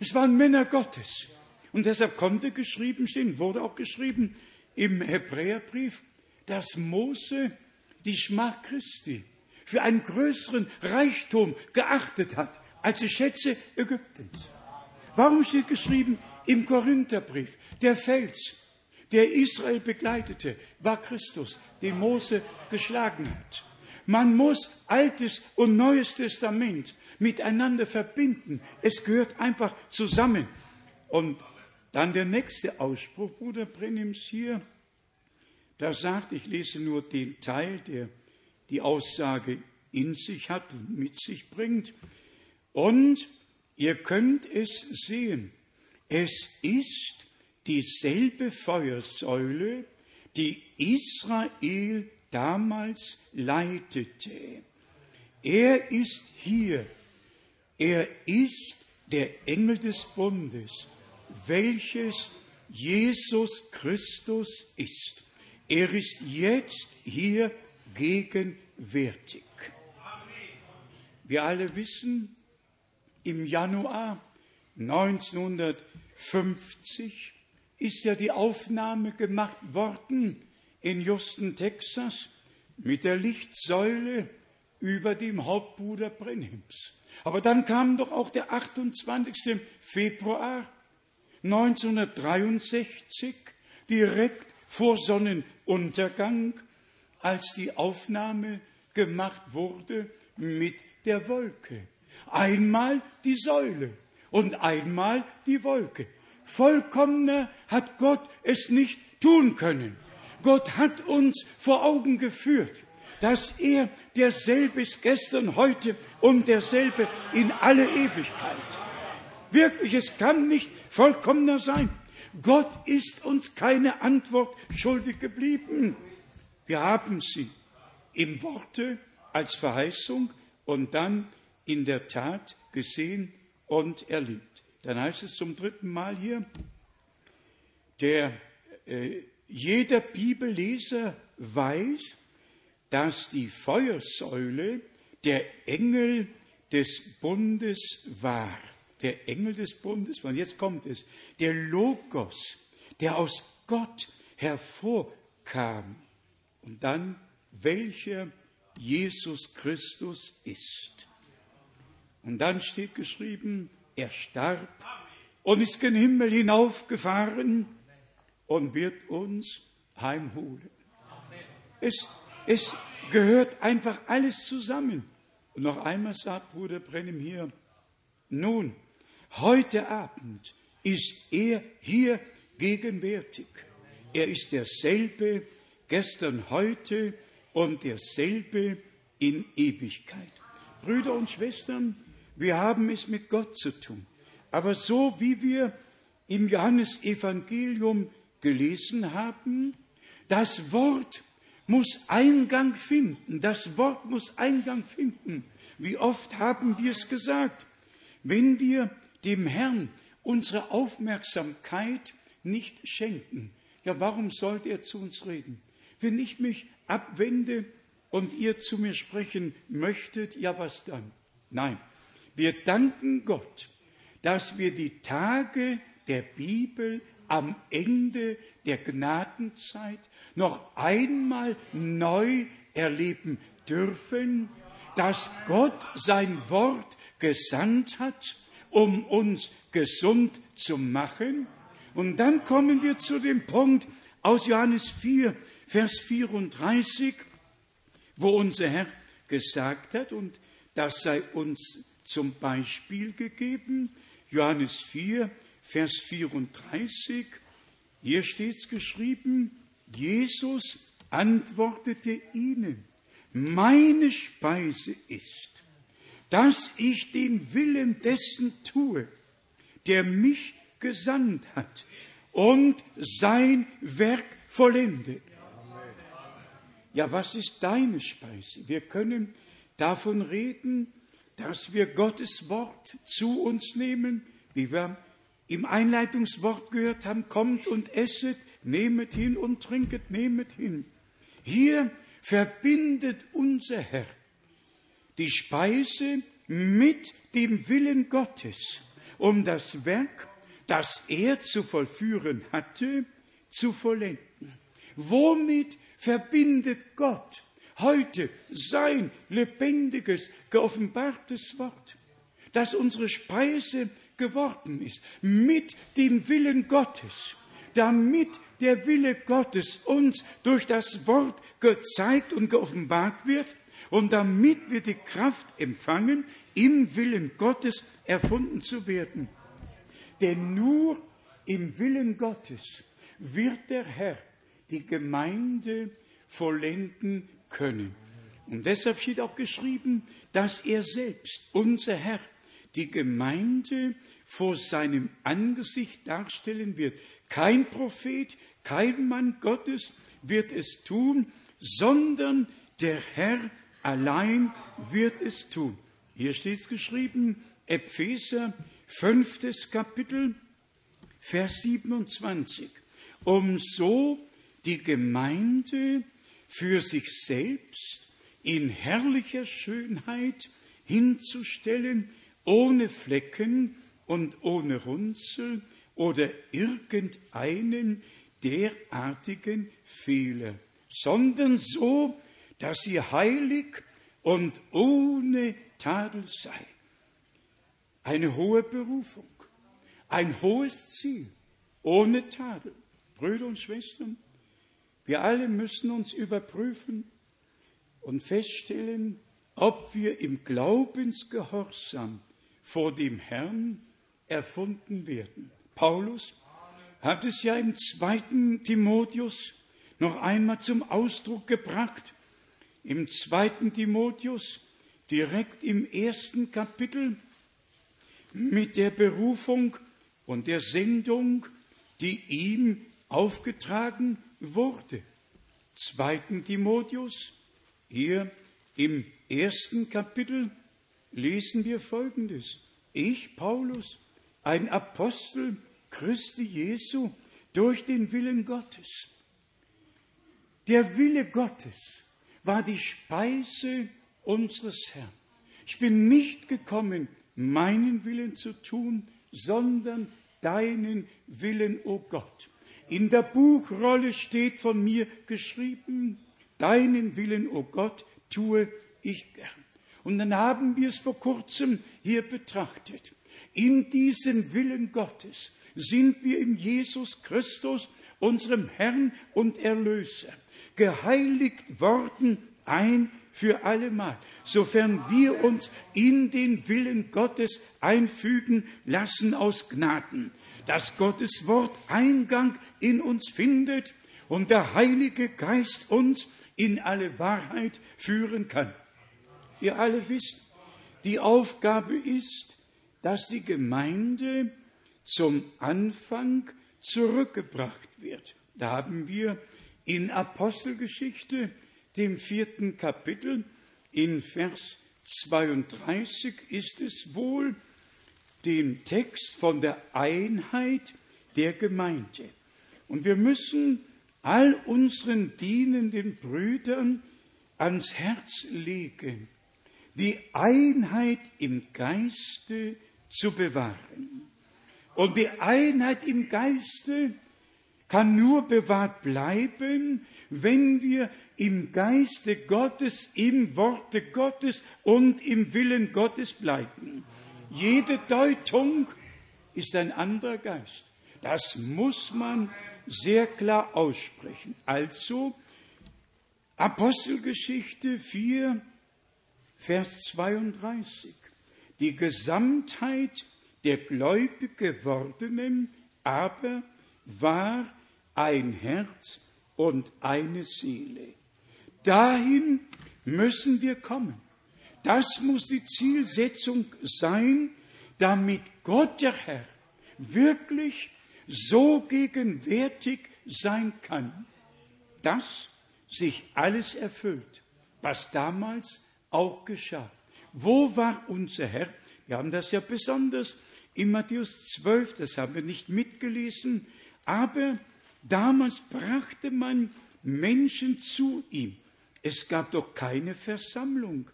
Es waren Männer Gottes. Und deshalb konnte geschrieben stehen, wurde auch geschrieben im Hebräerbrief, dass Mose die Schmach Christi für einen größeren Reichtum geachtet hat als die Schätze Ägyptens. Warum steht geschrieben im Korintherbrief, der Fels, der Israel begleitete, war Christus, den Mose geschlagen hat. Man muss Altes und Neues Testament miteinander verbinden. Es gehört einfach zusammen. Und dann der nächste Ausspruch, Bruder Brenims hier, da sagt, ich lese nur den Teil, der die Aussage in sich hat und mit sich bringt. Und ihr könnt es sehen, es ist dieselbe Feuersäule, die Israel damals leitete. Er ist hier. Er ist der Engel des Bundes, welches Jesus Christus ist. Er ist jetzt hier gegenwärtig. Wir alle wissen, im Januar 1950 ist ja die Aufnahme gemacht worden in Houston, Texas, mit der Lichtsäule über dem Hauptbruder Brenhims. Aber dann kam doch auch der 28. Februar 1963, direkt vor Sonnenuntergang, als die Aufnahme gemacht wurde mit der Wolke. Einmal die Säule und einmal die Wolke. Vollkommener hat Gott es nicht tun können. Gott hat uns vor Augen geführt, dass er derselbe ist gestern, heute und derselbe in alle Ewigkeit. Wirklich, es kann nicht vollkommener sein. Gott ist uns keine Antwort schuldig geblieben. Wir haben sie im Worte als Verheißung und dann in der Tat gesehen und erlebt. Dann heißt es zum dritten Mal hier, der äh, jeder Bibelleser weiß, dass die Feuersäule der Engel des Bundes war. der Engel des Bundes, und jetzt kommt es, der Logos, der aus Gott hervorkam. Und dann, welcher Jesus Christus ist. Und dann steht geschrieben, er starb und ist gen Himmel hinaufgefahren und wird uns heimholen. Es, es gehört einfach alles zusammen. Und noch einmal sagt Bruder Brennim hier, nun, heute Abend ist er hier gegenwärtig. Er ist derselbe gestern, heute und derselbe in Ewigkeit. Brüder und Schwestern, wir haben es mit Gott zu tun. Aber so wie wir im Johannesevangelium gelesen haben, das Wort muss Eingang finden. Das Wort muss Eingang finden. Wie oft haben wir es gesagt? Wenn wir dem Herrn unsere Aufmerksamkeit nicht schenken, ja, warum sollte er zu uns reden? Wenn ich mich abwende und ihr zu mir sprechen möchtet, ja, was dann? Nein, wir danken Gott, dass wir die Tage der Bibel am Ende der Gnadenzeit noch einmal neu erleben dürfen, dass Gott sein Wort gesandt hat, um uns gesund zu machen. Und dann kommen wir zu dem Punkt aus Johannes 4, Vers 34, wo unser Herr gesagt hat, und das sei uns zum Beispiel gegeben, Johannes 4, Vers 34, hier steht es geschrieben, Jesus antwortete ihnen, meine Speise ist, dass ich den Willen dessen tue, der mich gesandt hat und sein Werk vollendet. Ja, was ist deine Speise? Wir können davon reden, dass wir Gottes Wort zu uns nehmen, wie wir im Einleitungswort gehört haben, kommt und esset, nehmet hin und trinket, nehmet hin. Hier verbindet unser Herr die Speise mit dem Willen Gottes, um das Werk, das er zu vollführen hatte, zu vollenden. Womit verbindet Gott heute sein lebendiges, geoffenbartes Wort, das unsere Speise geworden ist, mit dem Willen Gottes, damit der Wille Gottes uns durch das Wort gezeigt und geoffenbart wird und damit wir die Kraft empfangen, im Willen Gottes erfunden zu werden. Denn nur im Willen Gottes wird der Herr die Gemeinde vollenden können. Und deshalb steht auch geschrieben, dass er selbst, unser Herr, die Gemeinde vor seinem Angesicht darstellen wird. Kein Prophet, kein Mann Gottes wird es tun, sondern der Herr allein wird es tun. Hier steht es geschrieben, Epheser, fünftes Kapitel, Vers 27. Um so die Gemeinde für sich selbst in herrlicher Schönheit hinzustellen, ohne Flecken und ohne Runzel oder irgendeinen derartigen Fehler, sondern so, dass sie heilig und ohne Tadel sei. Eine hohe Berufung, ein hohes Ziel, ohne Tadel. Brüder und Schwestern, wir alle müssen uns überprüfen und feststellen, ob wir im Glaubensgehorsam vor dem Herrn erfunden werden. Paulus hat es ja im zweiten Timotheus noch einmal zum Ausdruck gebracht. Im zweiten Timotheus, direkt im ersten Kapitel, mit der Berufung und der Sendung, die ihm aufgetragen wurde. Zweiten Timotheus, hier im ersten Kapitel lesen wir Folgendes. Ich, Paulus, ein Apostel Christi Jesu durch den Willen Gottes. Der Wille Gottes war die Speise unseres Herrn. Ich bin nicht gekommen, meinen Willen zu tun, sondern deinen Willen, o oh Gott. In der Buchrolle steht von mir geschrieben, deinen Willen, o oh Gott, tue ich gern. Und dann haben wir es vor kurzem hier betrachtet. In diesem Willen Gottes sind wir in Jesus Christus, unserem Herrn und Erlöser, geheiligt worden ein für allemal, sofern wir uns in den Willen Gottes einfügen lassen aus Gnaden, dass Gottes Wort Eingang in uns findet und der Heilige Geist uns in alle Wahrheit führen kann. Ihr alle wisst, die Aufgabe ist, dass die Gemeinde zum Anfang zurückgebracht wird. Da haben wir in Apostelgeschichte, dem vierten Kapitel, in Vers 32 ist es wohl, den Text von der Einheit der Gemeinde. Und wir müssen all unseren dienenden Brüdern ans Herz legen, die Einheit im Geiste zu bewahren. Und die Einheit im Geiste kann nur bewahrt bleiben, wenn wir im Geiste Gottes, im Worte Gottes und im Willen Gottes bleiben. Jede Deutung ist ein anderer Geist. Das muss man sehr klar aussprechen. Also Apostelgeschichte 4, Vers 32. Die Gesamtheit der gläubig gewordenen aber war ein Herz und eine Seele. Dahin müssen wir kommen. Das muss die Zielsetzung sein, damit Gott der Herr wirklich so gegenwärtig sein kann, dass sich alles erfüllt, was damals auch geschah. Wo war unser Herr? Wir haben das ja besonders in Matthäus 12, das haben wir nicht mitgelesen, aber damals brachte man Menschen zu ihm. Es gab doch keine Versammlung,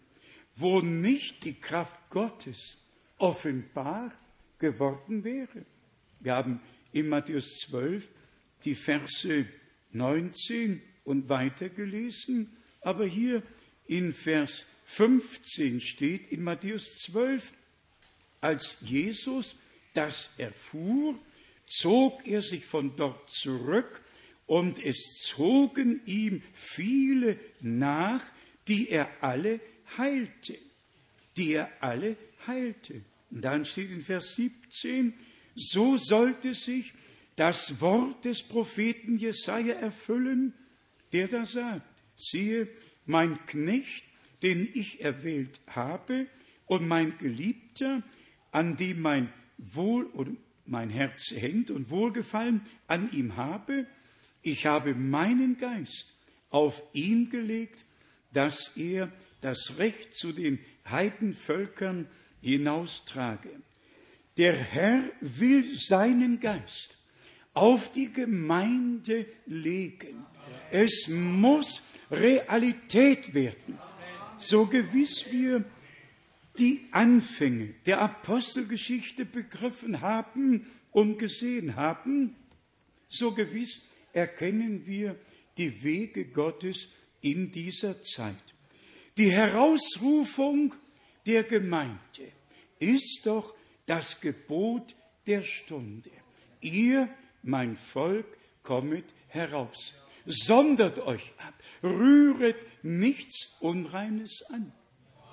wo nicht die Kraft Gottes offenbar geworden wäre. Wir haben in Matthäus 12 die Verse 19 und weiter gelesen, aber hier in Vers 15 steht in Matthäus 12, als Jesus das erfuhr, zog er sich von dort zurück und es zogen ihm viele nach, die er alle heilte, die er alle heilte. Und dann steht in Vers 17, so sollte sich das Wort des Propheten Jesaja erfüllen, der da sagt, siehe, mein Knecht, den ich erwählt habe, und mein Geliebter, an dem mein Wohl und mein Herz hängt und Wohlgefallen an ihm habe, ich habe meinen Geist auf ihn gelegt, dass er das Recht zu den Heidenvölkern hinaustrage. Der Herr will seinen Geist auf die Gemeinde legen. Es muss Realität werden. So gewiss wir die Anfänge der Apostelgeschichte begriffen haben und gesehen haben, so gewiss erkennen wir die Wege Gottes in dieser Zeit. Die Herausrufung der Gemeinde ist doch das Gebot der Stunde. Ihr, mein Volk, kommet heraus. Sondert euch ab, rühret nichts Unreines an.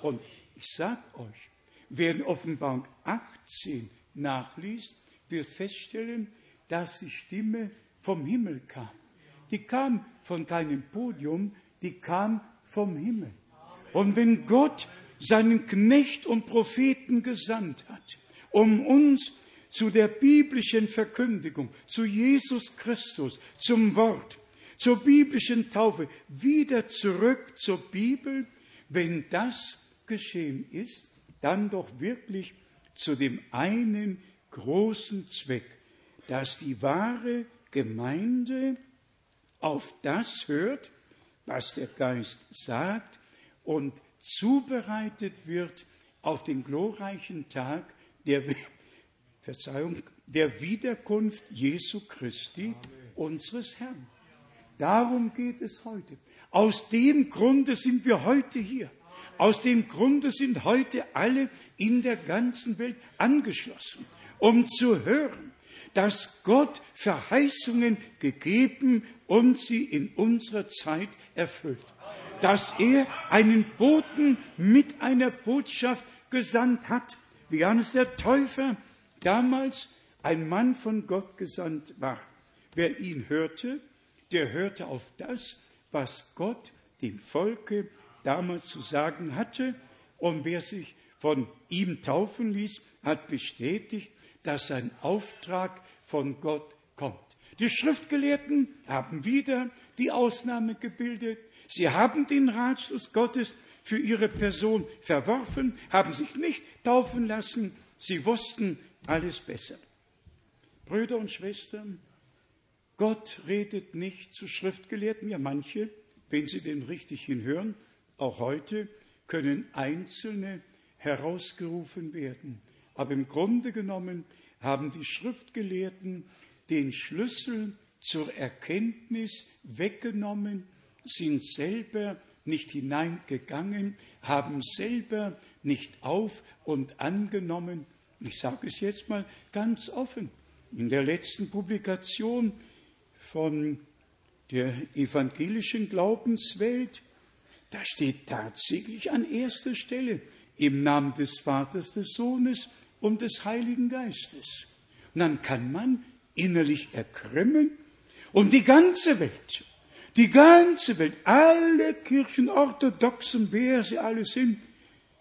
Und ich sage euch, wer in Offenbarung 18 nachliest, wird feststellen, dass die Stimme vom Himmel kam. Die kam von keinem Podium, die kam vom Himmel. Und wenn Gott seinen Knecht und Propheten gesandt hat, um uns zu der biblischen Verkündigung, zu Jesus Christus, zum Wort, zur biblischen Taufe, wieder zurück zur Bibel, wenn das geschehen ist, dann doch wirklich zu dem einen großen Zweck, dass die wahre Gemeinde auf das hört, was der Geist sagt und zubereitet wird auf den glorreichen Tag der, Verzeihung, der Wiederkunft Jesu Christi, unseres Herrn. Darum geht es heute. Aus dem Grunde sind wir heute hier. Aus dem Grunde sind heute alle in der ganzen Welt angeschlossen, um zu hören, dass Gott Verheißungen gegeben und sie in unserer Zeit erfüllt. Dass er einen Boten mit einer Botschaft gesandt hat, wie Johannes der Täufer damals ein Mann von Gott gesandt war. Wer ihn hörte, der hörte auf das, was Gott dem Volke damals zu sagen hatte. Und wer sich von ihm taufen ließ, hat bestätigt, dass sein Auftrag von Gott kommt. Die Schriftgelehrten haben wieder die Ausnahme gebildet. Sie haben den Ratschluss Gottes für ihre Person verworfen, haben sich nicht taufen lassen. Sie wussten alles besser. Brüder und Schwestern, Gott redet nicht zu Schriftgelehrten, ja manche, wenn sie den richtig hinhören, auch heute können Einzelne herausgerufen werden. Aber im Grunde genommen haben die Schriftgelehrten den Schlüssel zur Erkenntnis weggenommen, sind selber nicht hineingegangen, haben selber nicht auf und angenommen. Ich sage es jetzt mal ganz offen. In der letzten Publikation von der evangelischen Glaubenswelt, da steht tatsächlich an erster Stelle im Namen des Vaters, des Sohnes und des Heiligen Geistes. Und dann kann man innerlich erkrimmen und die ganze Welt, die ganze Welt, alle Kirchen, orthodoxen, wer sie alle sind,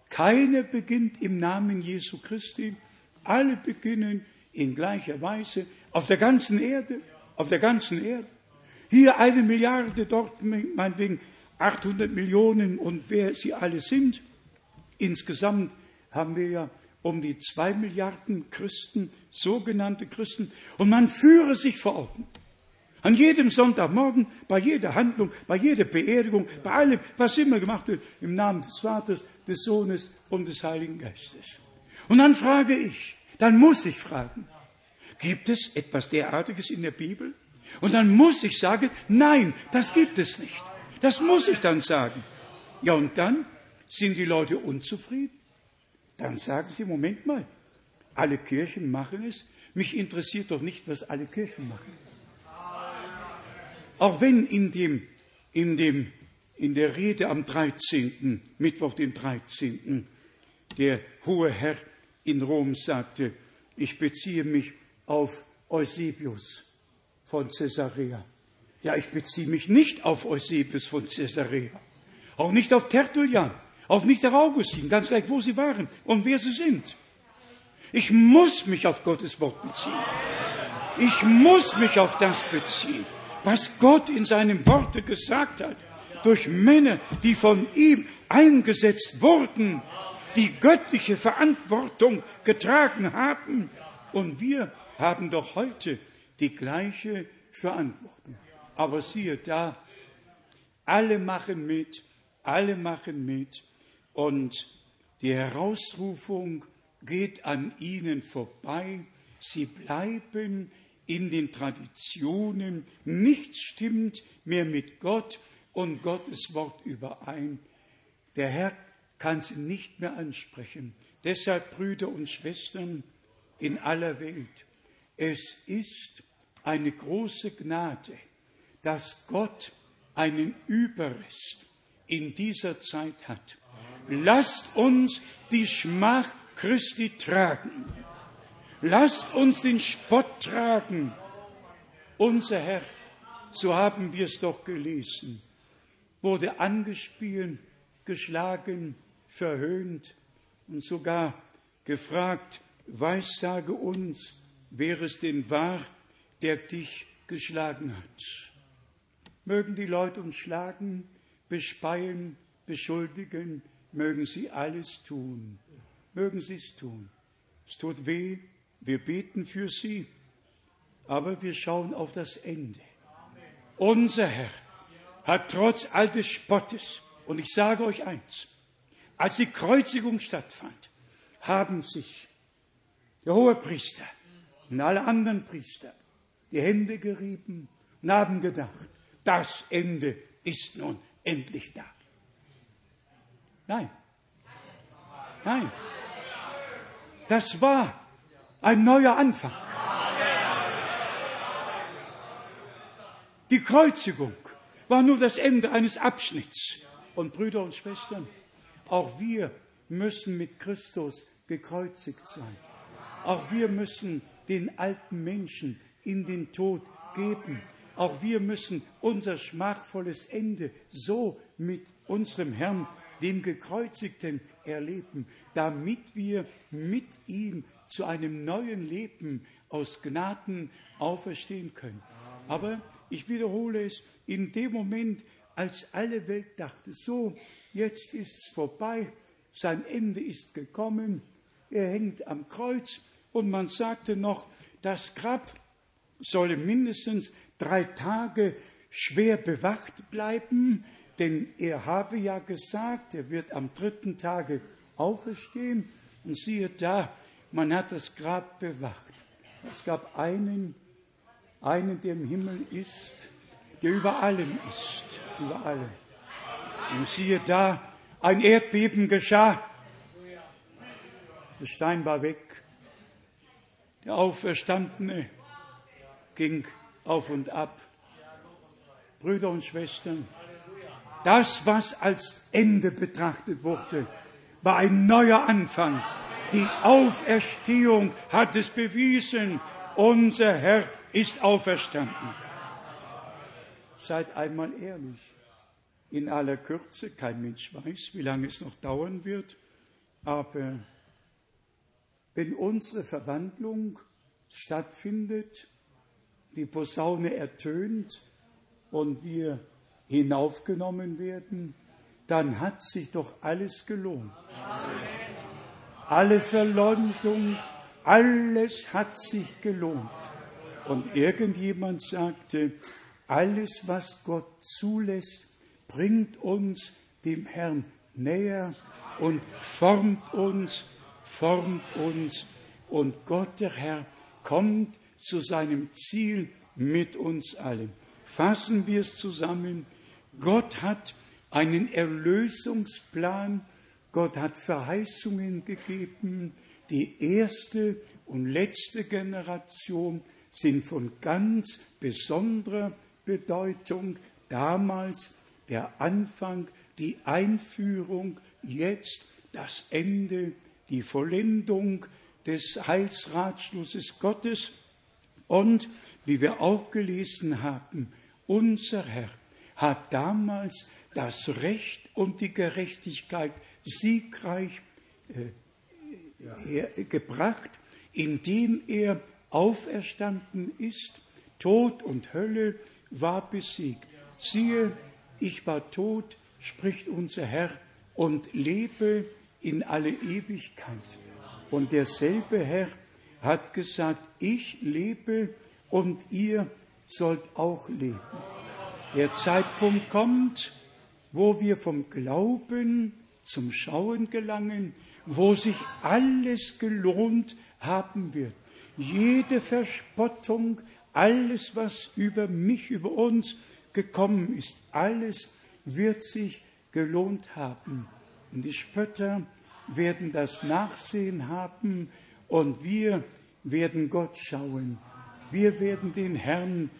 keine beginnt im Namen Jesu Christi, alle beginnen in gleicher Weise auf der ganzen Erde auf der ganzen Erde. Hier eine Milliarde, dort meinetwegen 800 Millionen und wer sie alle sind. Insgesamt haben wir ja um die zwei Milliarden Christen, sogenannte Christen, und man führe sich vor Augen. An jedem Sonntagmorgen, bei jeder Handlung, bei jeder Beerdigung, bei allem, was immer gemacht wird, im Namen des Vaters, des Sohnes und des Heiligen Geistes. Und dann frage ich, dann muss ich fragen, Gibt es etwas derartiges in der Bibel? Und dann muss ich sagen, nein, das gibt es nicht. Das muss ich dann sagen. Ja, und dann sind die Leute unzufrieden. Dann sagen sie, Moment mal, alle Kirchen machen es. Mich interessiert doch nicht, was alle Kirchen machen. Auch wenn in dem, in dem, in der Rede am 13., Mittwoch, den 13., der hohe Herr in Rom sagte, ich beziehe mich auf Eusebius von Caesarea. Ja, ich beziehe mich nicht auf Eusebius von Caesarea, auch nicht auf Tertullian, auch nicht auf Augustin, ganz gleich, wo sie waren und wer sie sind. Ich muss mich auf Gottes Wort beziehen. Ich muss mich auf das beziehen, was Gott in seinem Worte gesagt hat, durch Männer, die von ihm eingesetzt wurden, die göttliche Verantwortung getragen haben. Und wir haben doch heute die gleiche Verantwortung. Aber siehe da, alle machen mit, alle machen mit und die Herausrufung geht an ihnen vorbei. Sie bleiben in den Traditionen. Nichts stimmt mehr mit Gott und Gottes Wort überein. Der Herr kann sie nicht mehr ansprechen. Deshalb, Brüder und Schwestern in aller Welt, es ist eine große Gnade, dass Gott einen Überrest in dieser Zeit hat. Lasst uns die Schmach Christi tragen. Lasst uns den Spott tragen. Unser Herr, so haben wir es doch gelesen, wurde angespielt, geschlagen, verhöhnt und sogar gefragt, weissage uns, wer es denn war, der dich geschlagen hat. Mögen die Leute uns schlagen, bespeien, beschuldigen, mögen sie alles tun. Mögen sie es tun. Es tut weh, wir beten für sie, aber wir schauen auf das Ende. Unser Herr hat trotz all des Spottes, und ich sage euch eins, als die Kreuzigung stattfand, haben sich der Hohepriester und alle anderen Priester die Hände gerieben und haben gedacht, das Ende ist nun endlich da. Nein. Nein. Das war ein neuer Anfang. Die Kreuzigung war nur das Ende eines Abschnitts. Und Brüder und Schwestern, auch wir müssen mit Christus gekreuzigt sein. Auch wir müssen den alten Menschen in den Tod geben. Auch wir müssen unser schmachvolles Ende so mit unserem Herrn, dem Gekreuzigten, erleben, damit wir mit ihm zu einem neuen Leben aus Gnaden auferstehen können. Aber ich wiederhole es, in dem Moment, als alle Welt dachte, so, jetzt ist es vorbei, sein Ende ist gekommen, er hängt am Kreuz und man sagte noch, das Grab solle mindestens drei Tage schwer bewacht bleiben, denn er habe ja gesagt, er wird am dritten Tage auferstehen. Und siehe da, man hat das Grab bewacht. Es gab einen, einen, der im Himmel ist, der über allem ist, über allem. Und siehe da, ein Erdbeben geschah. Der Stein war weg. Der Auferstandene ging auf und ab. Brüder und Schwestern, das, was als Ende betrachtet wurde, war ein neuer Anfang. Die Auferstehung hat es bewiesen. Unser Herr ist auferstanden. Seid einmal ehrlich. In aller Kürze, kein Mensch weiß, wie lange es noch dauern wird, aber wenn unsere Verwandlung stattfindet, die Posaune ertönt und wir hinaufgenommen werden, dann hat sich doch alles gelohnt. Alle Verleumdung, alles hat sich gelohnt. Und irgendjemand sagte, alles, was Gott zulässt, bringt uns dem Herrn näher und formt uns, formt uns. Und Gott, der Herr, kommt zu seinem Ziel mit uns allen. Fassen wir es zusammen. Gott hat einen Erlösungsplan. Gott hat Verheißungen gegeben. Die erste und letzte Generation sind von ganz besonderer Bedeutung. Damals der Anfang, die Einführung, jetzt das Ende, die Vollendung des Heilsratschlusses Gottes. Und, wie wir auch gelesen haben, unser Herr hat damals das Recht und die Gerechtigkeit siegreich äh, gebracht, indem er auferstanden ist. Tod und Hölle war besiegt. Siehe, ich war tot, spricht unser Herr, und lebe in alle Ewigkeit. Und derselbe Herr hat gesagt, ich lebe und ihr sollt auch leben. Der Zeitpunkt kommt, wo wir vom Glauben zum Schauen gelangen, wo sich alles gelohnt haben wird. Jede Verspottung, alles, was über mich, über uns gekommen ist, alles wird sich gelohnt haben. Und die Spötter werden das Nachsehen haben und wir werden Gott schauen. Wir werden den Herrn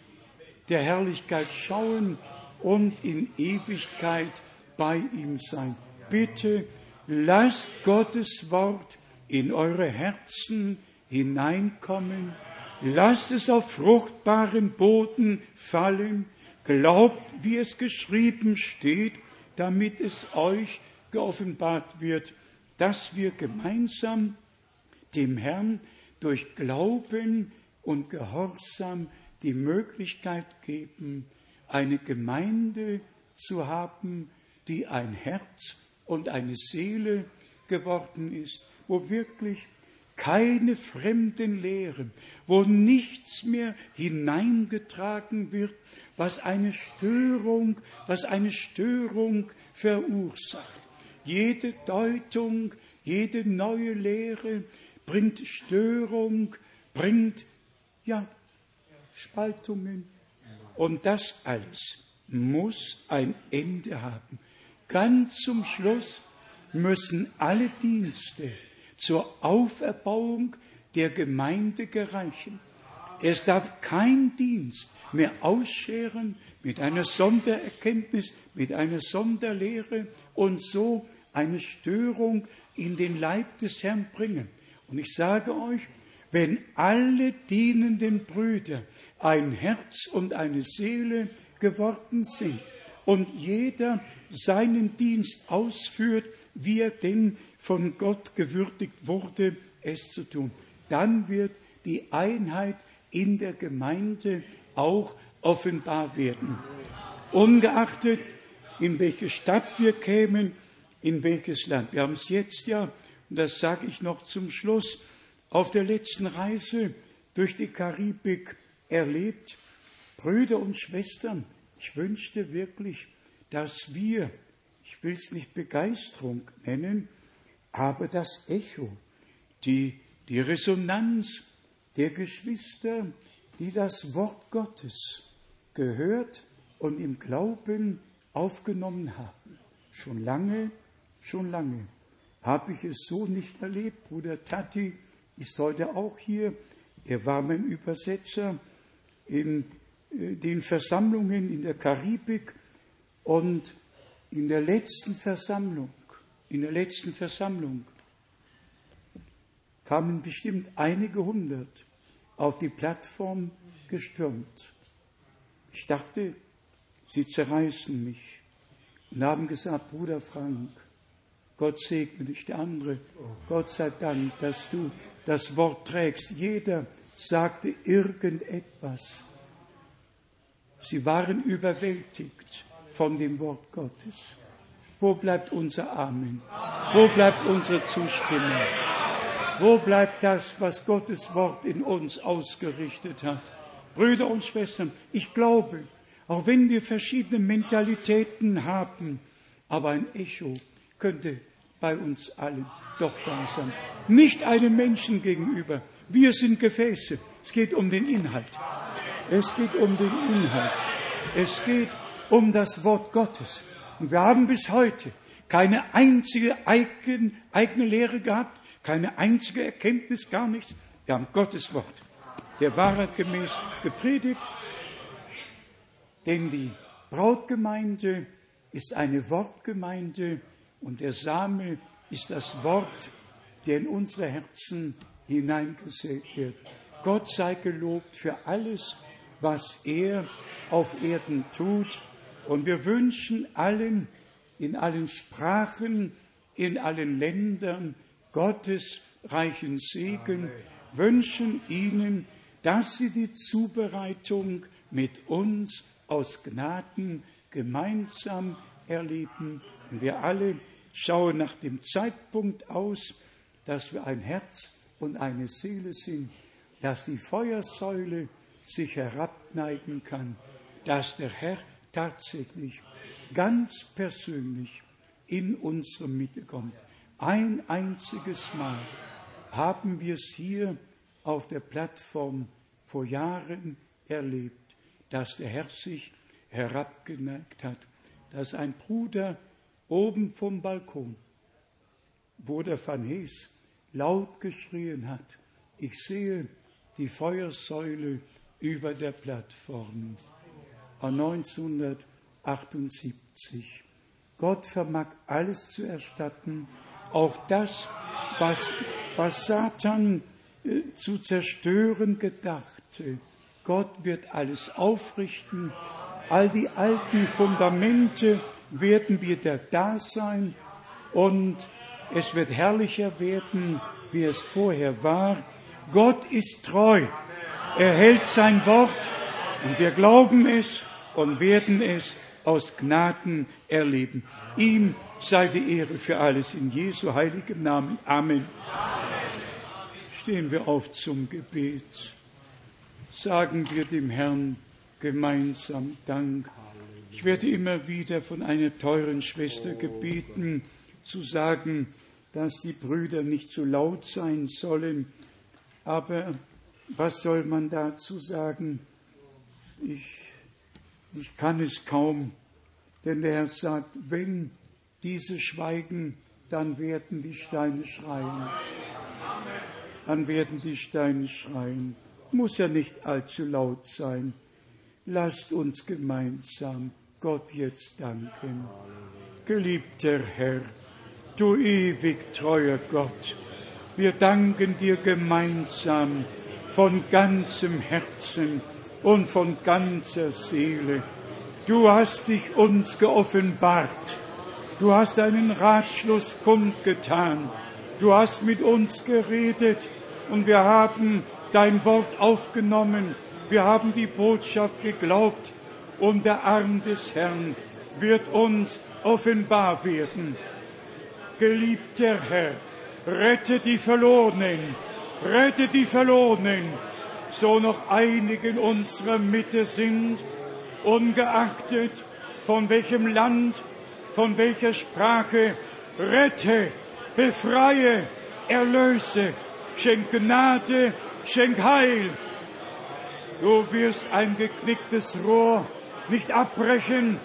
der Herrlichkeit schauen und in Ewigkeit bei ihm sein. Bitte lasst Gottes Wort in eure Herzen hineinkommen. Lasst es auf fruchtbaren Boden fallen. Glaubt, wie es geschrieben steht, damit es euch geoffenbart wird, dass wir gemeinsam dem Herrn durch Glauben und Gehorsam die Möglichkeit geben, eine Gemeinde zu haben, die ein Herz und eine Seele geworden ist, wo wirklich keine fremden Lehren, wo nichts mehr hineingetragen wird, was eine Störung, was eine Störung verursacht. Jede Deutung, Jede neue Lehre bringt Störung, bringt, ja, Spaltungen. Und das alles muss ein Ende haben. Ganz zum Schluss müssen alle Dienste zur Auferbauung der Gemeinde gereichen. Es darf kein Dienst mehr ausscheren mit einer Sondererkenntnis, mit einer Sonderlehre und so eine Störung in den Leib des Herrn bringen. Und ich sage euch, wenn alle dienenden Brüder ein Herz und eine Seele geworden sind und jeder seinen Dienst ausführt, wie er denn von Gott gewürdigt wurde, es zu tun, dann wird die Einheit in der Gemeinde auch offenbar werden. Ungeachtet, in welche Stadt wir kämen, in welches Land. Wir haben es jetzt ja, und das sage ich noch zum Schluss, auf der letzten Reise durch die Karibik erlebt. Brüder und Schwestern, ich wünschte wirklich, dass wir, ich will es nicht Begeisterung nennen, aber das Echo, die, die Resonanz der Geschwister, die das Wort Gottes gehört und im Glauben aufgenommen haben. Schon lange, schon lange habe ich es so nicht erlebt. Bruder Tati ist heute auch hier. Er war mein Übersetzer in äh, den Versammlungen in der Karibik und in der letzten Versammlung, in der letzten Versammlung kamen bestimmt einige hundert auf die Plattform gestürmt. Ich dachte, sie zerreißen mich und haben gesagt, Bruder Frank, Gott segne dich, der andere, Gott sei Dank, dass du das Wort trägst. Jeder sagte irgendetwas. Sie waren überwältigt von dem Wort Gottes. Wo bleibt unser Amen? Wo bleibt unsere Zustimmung? Wo bleibt das, was Gottes Wort in uns ausgerichtet hat? Brüder und Schwestern, ich glaube, auch wenn wir verschiedene Mentalitäten haben, aber ein Echo könnte bei uns allen doch da sein. Nicht einem Menschen gegenüber. Wir sind Gefäße. Es geht um den Inhalt. Es geht um den Inhalt. Es geht um das Wort Gottes. Und wir haben bis heute keine einzige eigen, eigene Lehre gehabt, keine einzige Erkenntnis, gar nichts. Wir haben Gottes Wort, der Wahrheit gemäß gepredigt. Denn die Brautgemeinde ist eine Wortgemeinde und der Same ist das Wort, der in unsere Herzen hineingesät wird. Gott sei gelobt für alles, was er auf Erden tut. Und wir wünschen allen, in allen Sprachen, in allen Ländern, Gottes reichen Segen, Amen. wünschen Ihnen, dass Sie die Zubereitung mit uns aus Gnaden gemeinsam erleben. Und wir alle schauen nach dem Zeitpunkt aus, dass wir ein Herz und eine Seele sind, dass die Feuersäule sich herabneigen kann, dass der Herr tatsächlich ganz persönlich in unsere Mitte kommt. Ein einziges Mal haben wir es hier auf der Plattform vor Jahren erlebt, dass der Herr sich herabgeneigt hat, dass ein Bruder oben vom Balkon, Bruder Van Hees, laut geschrien hat, ich sehe die Feuersäule über der Plattform. 1978. Gott vermag alles zu erstatten, auch das, was, was Satan äh, zu zerstören gedachte. Gott wird alles aufrichten. All die alten Fundamente werden wieder da sein und es wird herrlicher werden, wie es vorher war. Gott ist treu. Er hält sein Wort und wir glauben es und werden es aus Gnaden erleben. Ihm sei die Ehre für alles in Jesu heiligem Namen. Amen. Stehen wir auf zum Gebet. Sagen wir dem Herrn gemeinsam Dank. Ich werde immer wieder von einer teuren Schwester gebeten, zu sagen, dass die Brüder nicht zu laut sein sollen. Aber was soll man dazu sagen? Ich, ich kann es kaum, denn der Herr sagt, wenn diese schweigen, dann werden die Steine schreien. Dann werden die Steine schreien. Muss ja nicht allzu laut sein. Lasst uns gemeinsam Gott jetzt danken. Geliebter Herr, du ewig treuer Gott, wir danken dir gemeinsam von ganzem Herzen und von ganzer Seele. Du hast dich uns geoffenbart. Du hast einen Ratschluss kundgetan. Du hast mit uns geredet und wir haben dein Wort aufgenommen. Wir haben die Botschaft geglaubt und der Arm des Herrn wird uns offenbar werden. Geliebter Herr, rette die Verlorenen, rette die Verlorenen, so noch einige in unserer Mitte sind, ungeachtet von welchem Land, von welcher Sprache, rette, befreie, erlöse, schenk Gnade, schenk Heil. Du wirst ein geknicktes Rohr nicht abbrechen,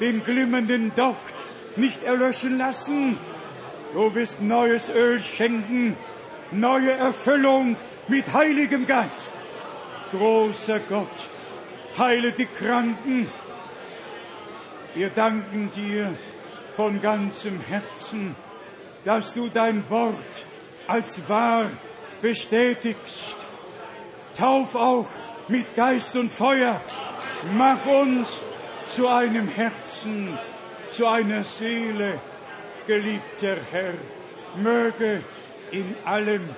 den glimmenden Docht nicht erlöschen lassen. Du wirst neues Öl schenken, neue Erfüllung mit Heiligem Geist. Großer Gott, heile die Kranken. Wir danken dir von ganzem Herzen, dass du dein Wort als wahr bestätigst. Tauf auch mit Geist und Feuer. Mach uns zu einem Herzen, zu einer Seele, geliebter Herr, möge in allem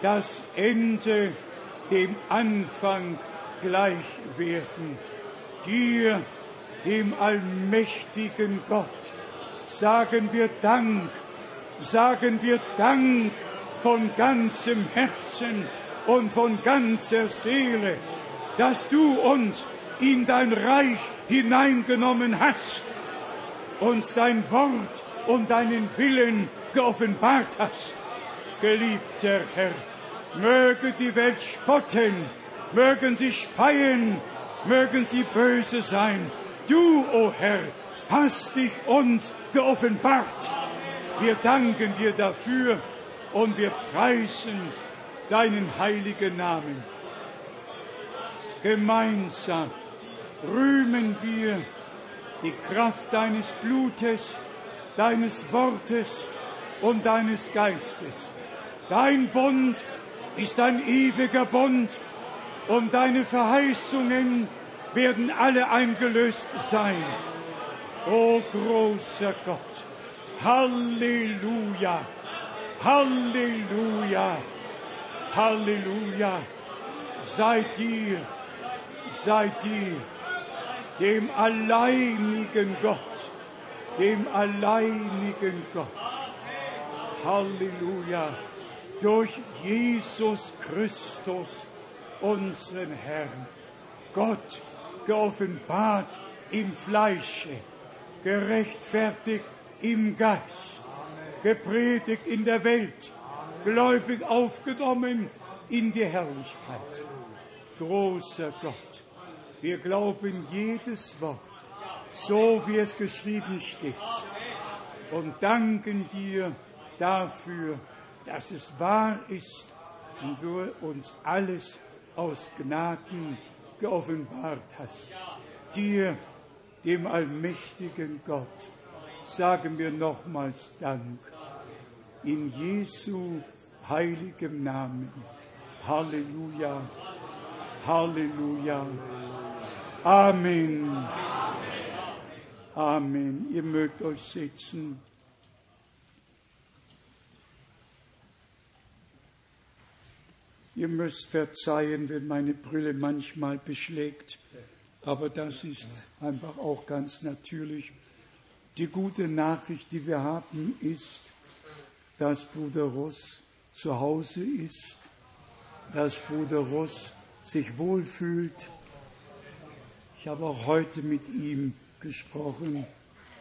das Ende dem Anfang gleich werden. Dir, dem allmächtigen Gott, sagen wir Dank, sagen wir Dank von ganzem Herzen und von ganzer Seele, dass du uns in dein Reich hineingenommen hast, uns dein Wort und deinen Willen geoffenbart hast. Geliebter Herr, möge die Welt spotten, mögen sie speien, mögen sie böse sein. Du, o oh Herr, hast dich uns geoffenbart. Wir danken dir dafür und wir preisen deinen heiligen Namen. Gemeinsam rühmen wir die Kraft deines Blutes, deines Wortes und deines Geistes. Dein Bund ist ein ewiger Bund und deine Verheißungen werden alle eingelöst sein. O großer Gott, Halleluja, Halleluja, Halleluja, sei dir, sei dir dem alleinigen Gott, dem alleinigen Gott. Halleluja. Durch Jesus Christus, unseren Herrn. Gott geoffenbart im Fleische, gerechtfertigt im Geist, gepredigt in der Welt, gläubig aufgenommen in die Herrlichkeit. Großer Gott, wir glauben jedes Wort, so wie es geschrieben steht, und danken dir dafür, dass es wahr ist und du uns alles aus Gnaden geoffenbart hast. Dir, dem allmächtigen Gott, sagen wir nochmals Dank. In Jesu heiligem Namen. Halleluja. Halleluja. Amen. Amen. Ihr mögt euch setzen. Ihr müsst verzeihen, wenn meine Brille manchmal beschlägt, aber das ist einfach auch ganz natürlich. Die gute Nachricht, die wir haben, ist, dass Bruder Ross zu Hause ist, dass Bruder Ross sich wohlfühlt, ich habe auch heute mit ihm gesprochen.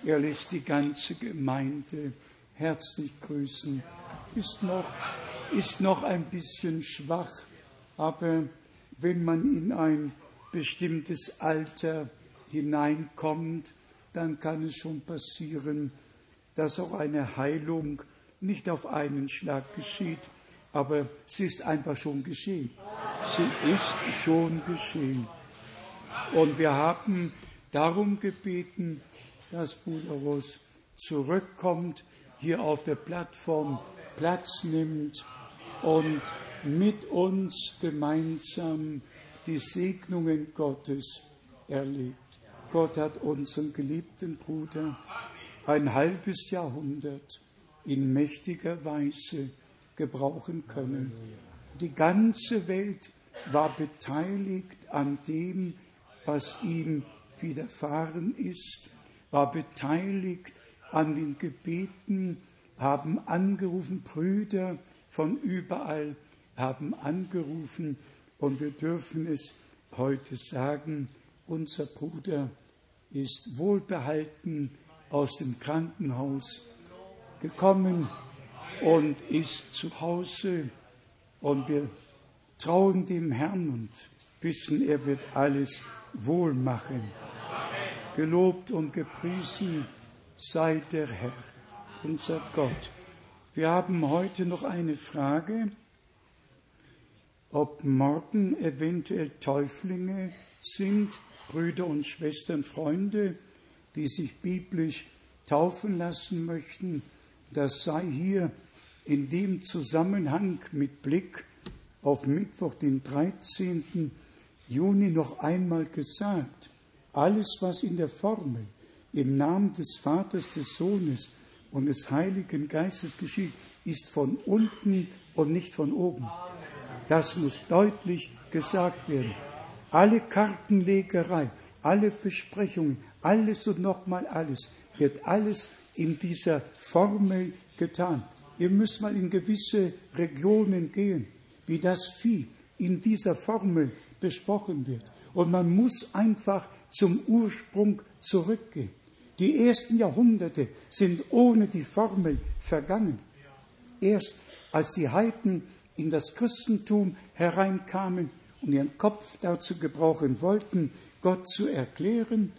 Er lässt die ganze Gemeinde herzlich grüßen. Ist noch, ist noch ein bisschen schwach, aber wenn man in ein bestimmtes Alter hineinkommt, dann kann es schon passieren, dass auch eine Heilung nicht auf einen Schlag geschieht, aber sie ist einfach schon geschehen. Sie ist schon geschehen. Und wir haben darum gebeten, dass Bruder Ross zurückkommt, hier auf der Plattform Platz nimmt und mit uns gemeinsam die Segnungen Gottes erlebt. Gott hat unseren geliebten Bruder ein halbes Jahrhundert in mächtiger Weise gebrauchen können. Die ganze Welt war beteiligt an dem, was ihm widerfahren ist, war beteiligt an den Gebeten, haben angerufen, Brüder von überall haben angerufen und wir dürfen es heute sagen, unser Bruder ist wohlbehalten aus dem Krankenhaus gekommen und ist zu Hause und wir trauen dem Herrn und wissen, er wird alles wohl machen. Gelobt und gepriesen sei der Herr, unser Gott. Wir haben heute noch eine Frage, ob morgen eventuell Täuflinge sind, Brüder und Schwestern, Freunde, die sich biblisch taufen lassen möchten. Das sei hier in dem Zusammenhang mit Blick auf Mittwoch, den 13. Juni, noch einmal gesagt. Alles, was in der Formel im Namen des Vaters, des Sohnes und des Heiligen Geistes geschieht, ist von unten und nicht von oben. Das muss deutlich gesagt werden. Alle Kartenlegerei, alle Besprechungen, alles und nochmal alles, wird alles in dieser Formel getan. Ihr müsst mal in gewisse Regionen gehen, wie das Vieh in dieser Formel besprochen wird. Und man muss einfach zum Ursprung zurückgehen. Die ersten Jahrhunderte sind ohne die Formel vergangen. Erst als die Heiden in das Christentum hereinkamen und ihren Kopf dazu gebrauchen wollten, Gott zu erklären,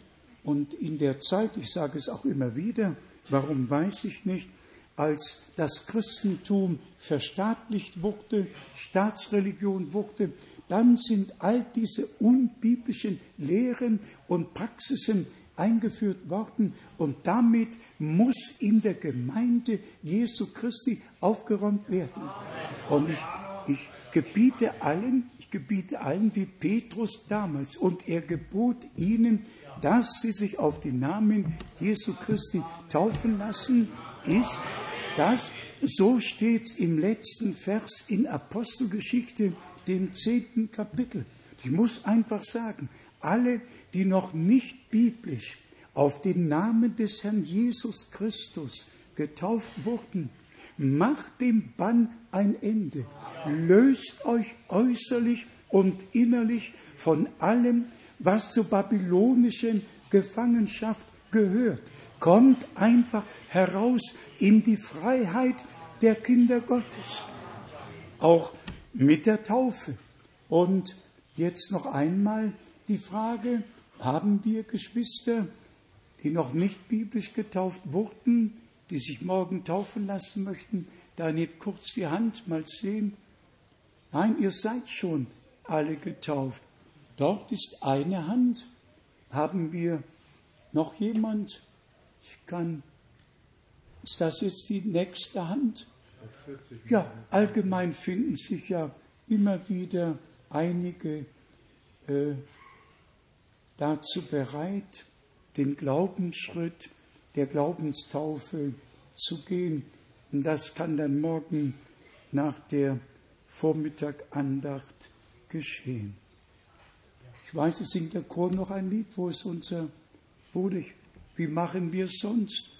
und in der Zeit, ich sage es auch immer wieder, warum weiß ich nicht, als das Christentum verstaatlicht wurde, Staatsreligion wurde, dann sind all diese unbiblischen Lehren und Praxisen eingeführt worden und damit muss in der Gemeinde Jesu Christi aufgeräumt werden. Und ich, ich gebiete allen, ich gebiete allen wie Petrus damals und er gebot ihnen, dass sie sich auf den Namen Jesu Christi taufen lassen, ist das, so steht es im letzten Vers in Apostelgeschichte, dem zehnten Kapitel. Ich muss einfach sagen, alle, die noch nicht biblisch auf den Namen des Herrn Jesus Christus getauft wurden, macht dem Bann ein Ende. Löst euch äußerlich und innerlich von allem, was zur babylonischen Gefangenschaft gehört. Kommt einfach heraus in die Freiheit der Kinder Gottes. Auch mit der Taufe. Und jetzt noch einmal die Frage, haben wir Geschwister, die noch nicht biblisch getauft wurden, die sich morgen taufen lassen möchten? Da nicht kurz die Hand mal sehen. Nein, ihr seid schon alle getauft. Dort ist eine Hand. Haben wir noch jemand? Ich kann. Ist das jetzt die nächste Hand? Ja, allgemein finden sich ja immer wieder einige äh, dazu bereit, den Glaubensschritt der Glaubenstaufe zu gehen. Und das kann dann morgen nach der Vormittagandacht geschehen. Ich weiß, es singt der Chor noch ein Lied, wo es unser Bruder, wie machen wir es sonst?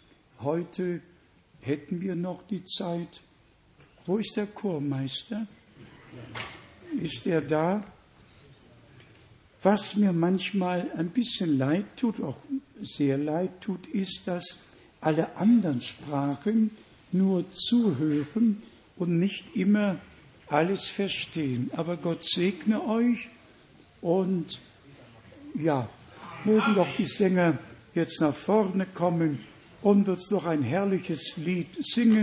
Heute hätten wir noch die Zeit. Wo ist der Chormeister? Ist er da? Was mir manchmal ein bisschen leid tut, auch sehr leid tut, ist, dass alle anderen Sprachen nur zuhören und nicht immer alles verstehen. Aber Gott segne euch und ja, mögen doch die Sänger jetzt nach vorne kommen und uns noch ein herrliches Lied singen.